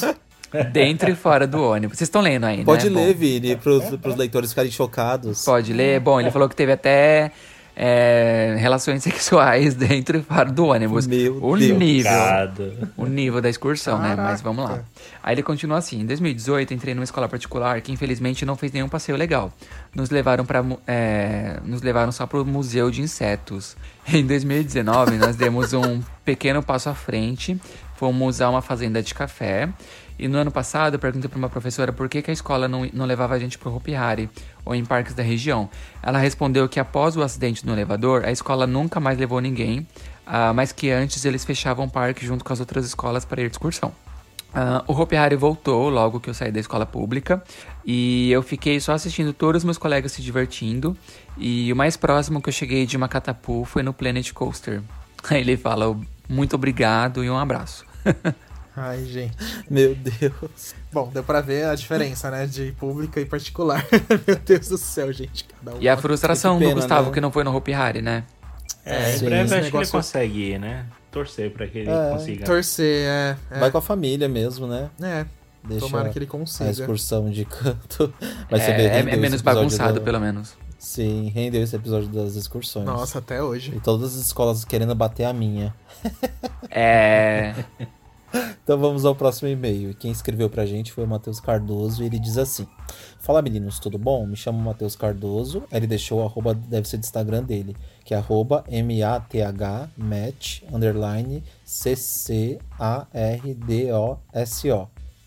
Dentro e fora do ônibus. Vocês estão lendo aí, Pode né? ler, Bom, Vini, pros, pros leitores ficarem chocados. Pode ler. Bom, ele falou que teve até é, relações sexuais dentro e fora do ônibus. Meu o Deus. nível. O nível da excursão, né? Caraca. Mas vamos lá. Aí ele continua assim: em 2018 entrei numa escola particular que infelizmente não fez nenhum passeio legal. Nos levaram para nos levaram só pro museu de insetos. Em 2019 nós demos um pequeno passo à frente, fomos a uma fazenda de café. E no ano passado eu perguntei para uma professora por que, que a escola não, não levava a gente pro Hopi Hari ou em parques da região. Ela respondeu que após o acidente no elevador, a escola nunca mais levou ninguém, ah, mas que antes eles fechavam o parque junto com as outras escolas para ir de excursão. Ah, o Hopi Hari voltou logo que eu saí da escola pública e eu fiquei só assistindo todos os meus colegas se divertindo. E o mais próximo que eu cheguei de Macatapu foi no Planet Coaster. Aí ele fala muito obrigado e um abraço. Ai, gente. Meu Deus. Bom, deu pra ver a diferença, né? De pública e particular. Meu Deus do céu, gente. Cada um. E a frustração Que pena, do Gustavo né? que não foi no Hopi Hari, né? É, em Sim, breve acho que ele negócio- consegue ir, né? Torcer pra que ele É, consiga. Torcer, é. É, Vai com a família mesmo, né? é Deixa tomara que ele a consiga. excursão de canto. Vai ser é, bem é- é menos bagunçado, da- pelo menos. Sim, rendeu esse episódio das excursões. Nossa, até hoje. E todas as escolas querendo bater a minha. É. Então vamos ao próximo e-mail. Quem escreveu pra gente foi o Matheus Cardoso e ele diz assim: Fala meninos, tudo bom? Me chamo Matheus Cardoso. Ele deixou o arroba, deve ser do Instagram dele, que é arroba M-A-T-H match underline C-C-A-R-D-O-S-O.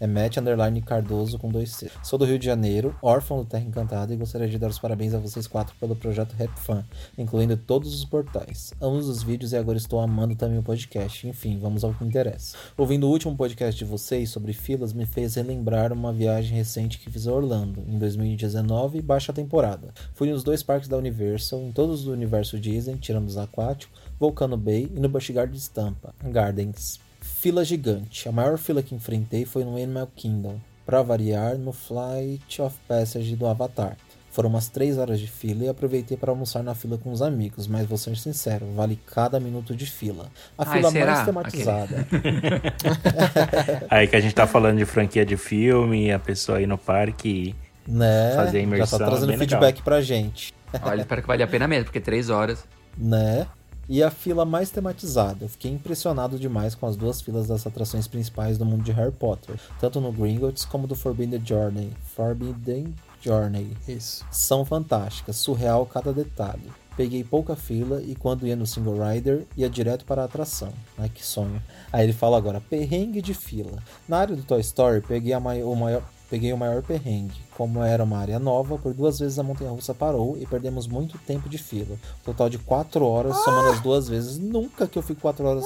É Matt Underline Cardoso com dois C. Sou do Rio de Janeiro, órfão do Terra Encantada, e gostaria de dar os parabéns a vocês quatro pelo projeto Rap Fan, incluindo todos os portais. Amo os vídeos e agora estou amando também o podcast. Enfim, vamos ao que interessa. Ouvindo o último podcast de vocês sobre filas me fez relembrar uma viagem recente que fiz a Orlando, em 2019, baixa temporada. Fui nos dois parques da Universal, em todos do universo Disney, tirando os aquáticos, Volcano Bay e no Busch Gardens Tampa Gardens. Fila gigante. A maior fila que enfrentei foi no Animal Kingdom. Para variar, no Flight of Passage do Avatar. Foram umas 3 horas de fila e aproveitei para almoçar na fila com os amigos, mas vou ser sincero, vale cada minuto de fila. A Ai, fila será? mais tematizada. Aí que a gente tá falando de franquia de filme, a pessoa ir no parque. né? Fazer a Já imersão, tá trazendo bem feedback legal. pra gente. Olha, espero que valha a pena mesmo, porque três horas. né? E a fila mais tematizada. Eu fiquei impressionado demais com as duas filas das atrações principais do mundo de Harry Potter, tanto no Gringotts como do Forbidden Journey. Forbidden Journey. Isso. São fantásticas, surreal cada detalhe. Peguei pouca fila e quando ia no single rider, ia direto para a atração. Ai que sonho. Aí ele fala agora, perrengue de fila. Na área do Toy Story, peguei, a mai- o maior, peguei o maior perrengue. Como era uma área nova, por duas vezes a montanha-russa parou e perdemos muito tempo de fila. Total de quatro horas, somando as duas vezes. Nunca que eu fico quatro horas.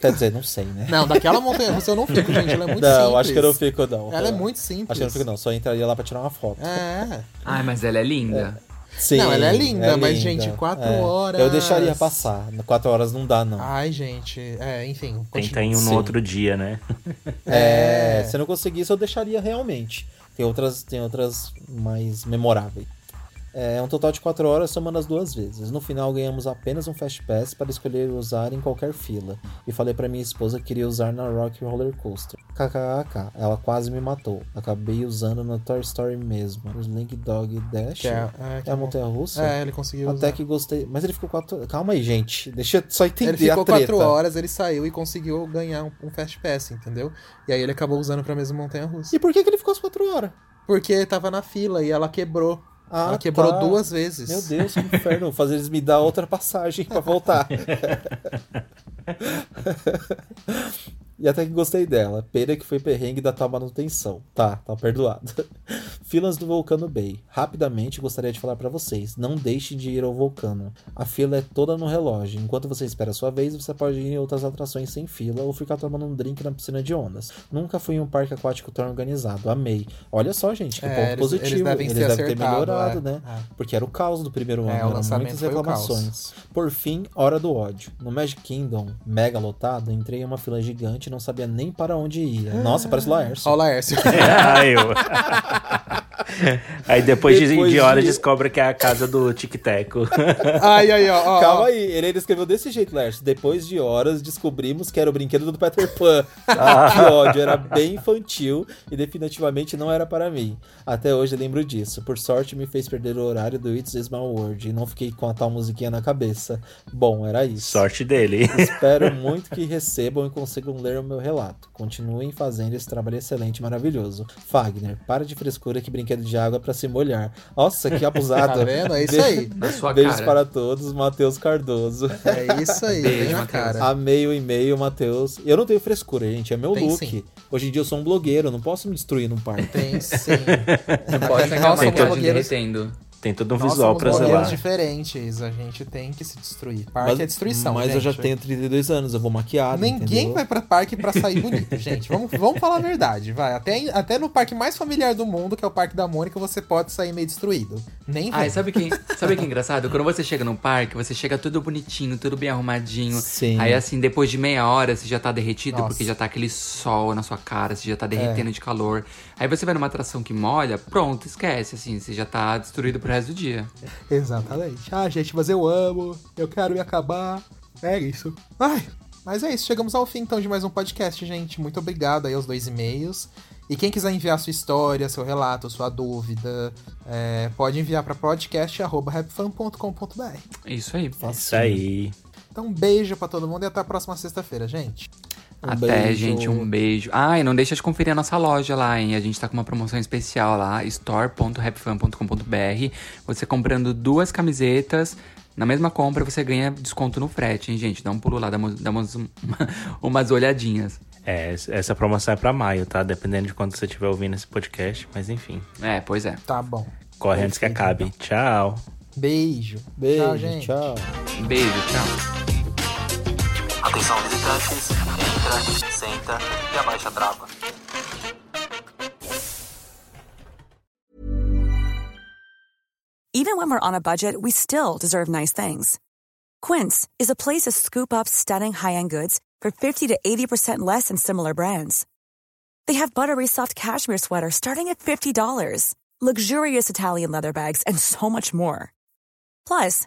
Quer dizer, não sei, né? Não, daquela montanha russa eu não fico, gente. Ela é muito não, simples. acho que eu não fico, não. Ela é muito simples. Acho que eu não fico, não. Só entraria lá pra tirar uma foto. É. Ai, mas ela é linda. Sim, Não, ela é linda, mas, gente, quatro horas- Eu deixaria passar. Quatro horas não dá, não. Ai, gente. É, enfim. Tenta ir um Sim. no outro dia, né? É, É. se eu não conseguisse, eu deixaria realmente. Tem outras, tem outras mais memoráveis. É um total de 4 horas, somando as duas vezes. No final, ganhamos apenas um Fast Pass para escolher usar em qualquer fila. E falei para minha esposa que queria usar na Rock Roller Coaster. KKK, ela quase me matou. Acabei usando no Toy Story mesmo. O Slink Dog Dash. Que é- é, que é a é montanha russa? É, ele conseguiu Até usar. que gostei. Mas ele ficou 4 Calma aí, gente. Deixa eu só entender Ele ficou a treta. quatro horas, ele saiu e conseguiu ganhar um, um Fast Pass, entendeu? E aí ele acabou usando pra mesma montanha russa. E por que, que ele ficou as 4 horas? Porque tava na fila e ela quebrou Ah, Ela quebrou tá. duas vezes. Meu Deus, que inferno. Vou fazer eles me dar outra passagem pra voltar. E até que gostei dela. Pena que foi perrengue da tua manutenção. Tá, tá perdoado. Filas do Vulcano Bay. Rapidamente gostaria de falar pra vocês. Não deixe de ir ao vulcano. A fila é toda no relógio. Enquanto você espera a sua vez, você pode ir em outras atrações sem fila ou ficar tomando um drink na piscina de ondas. Nunca fui em um parque aquático tão organizado. Amei. Olha só, gente, que É, ponto eles- positivo. eles devem ter ter acertado, melhorado, é. né? É. Porque era o caos do primeiro ano. É, o eram lançamento muitas reclamações. Por fim, hora do ódio. No Magic Kingdom, mega lotado, entrei em uma fila gigante não sabia nem para onde ia. Nossa, parece Laércio. Olha o Laércio. Ah, eu. Aí depois, de- Depois de, hora de- descobre que é a casa do Tic Teco. Ai, ai, ó, ó. Calma ó. aí, ele ainda escreveu desse jeito, Laércio. Depois de horas, descobrimos que era o brinquedo do Peter Pan. que ódio, era bem infantil e definitivamente não era para mim. Até hoje lembro disso. Por sorte, me fez perder o horário do It's a Small World e não fiquei com a tal musiquinha na cabeça. Bom, era isso. Sorte dele. Espero muito que recebam e consigam ler o meu relato. Continuem fazendo esse trabalho excelente e maravilhoso. Fagner, para de frescura que brinquedo de água pra se molhar. Nossa, que abusado. Tá vendo? É isso aí. Na sua Beijos cara. para todos, Matheus Cardoso. É isso aí. Beijo, na cara. Amei o e-mail, Matheus. Eu não tenho frescura, gente. É meu Tem look. sim. Hoje em dia eu sou um blogueiro, eu não posso me destruir num parque. Tem sim. Não pode pegar nós uma Tem todo um Nós visual pra zelar. diferentes. A gente tem que se destruir. Parque é destruição, mas eu já gente. tenho 32 anos, eu vou maquiado. Ninguém entendeu? vai pra parque pra sair bonito, gente. Vamos, vamos falar a verdade, vai. Até, até no parque mais familiar do mundo, que é o Parque da Mônica, você pode sair meio destruído. Nem Ai, vem. sabe que, sabe que é engraçado? Quando você chega no parque, você chega tudo bonitinho, tudo bem arrumadinho. Sim. Aí, assim, depois de meia hora, você já tá derretido, Nossa. porque já tá aquele sol na sua cara, você já tá É. derretendo de calor. Aí você vai numa atração que molha, pronto, esquece, assim, você já tá destruído pro resto do dia. Exatamente. Ah, gente, mas eu amo. Eu quero me acabar. É isso. Ai, mas é isso. Chegamos ao fim, então, de mais um podcast, gente. Muito obrigado aí aos dois e-mails. E quem quiser enviar sua história, seu relato, sua dúvida, é, pode enviar para podcast.rapfan.com.br. Isso aí. Isso aí. Então, um beijo pra todo mundo e até a próxima sexta-feira, gente. Um Até, beijo. gente, um beijo. Ah, e não deixa de conferir a nossa loja lá, hein? A gente tá com uma promoção especial lá, store.rapfan.com.br. Você comprando duas camisetas, na mesma compra você ganha desconto no frete, hein, gente? Dá um pulo lá, dá, umas- dá umas, umas olhadinhas. É, essa promoção é pra maio, tá? Dependendo de quando você estiver ouvindo esse podcast. Mas enfim, É, pois é. Tá bom. corre antes que acabe. Tchau. Beijo. Beijo, Tchau, gente. tchau. Beijo, tchau. Atenção visitantes, entra, senta e abaixa a trava. Even when we're on a budget, we still deserve nice things. Quince is a place to scoop up stunning high-end goods for 50 to 80% less than similar brands. They have buttery soft cashmere sweaters starting at $50, luxurious Italian leather bags, and so much more. Plus,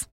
details.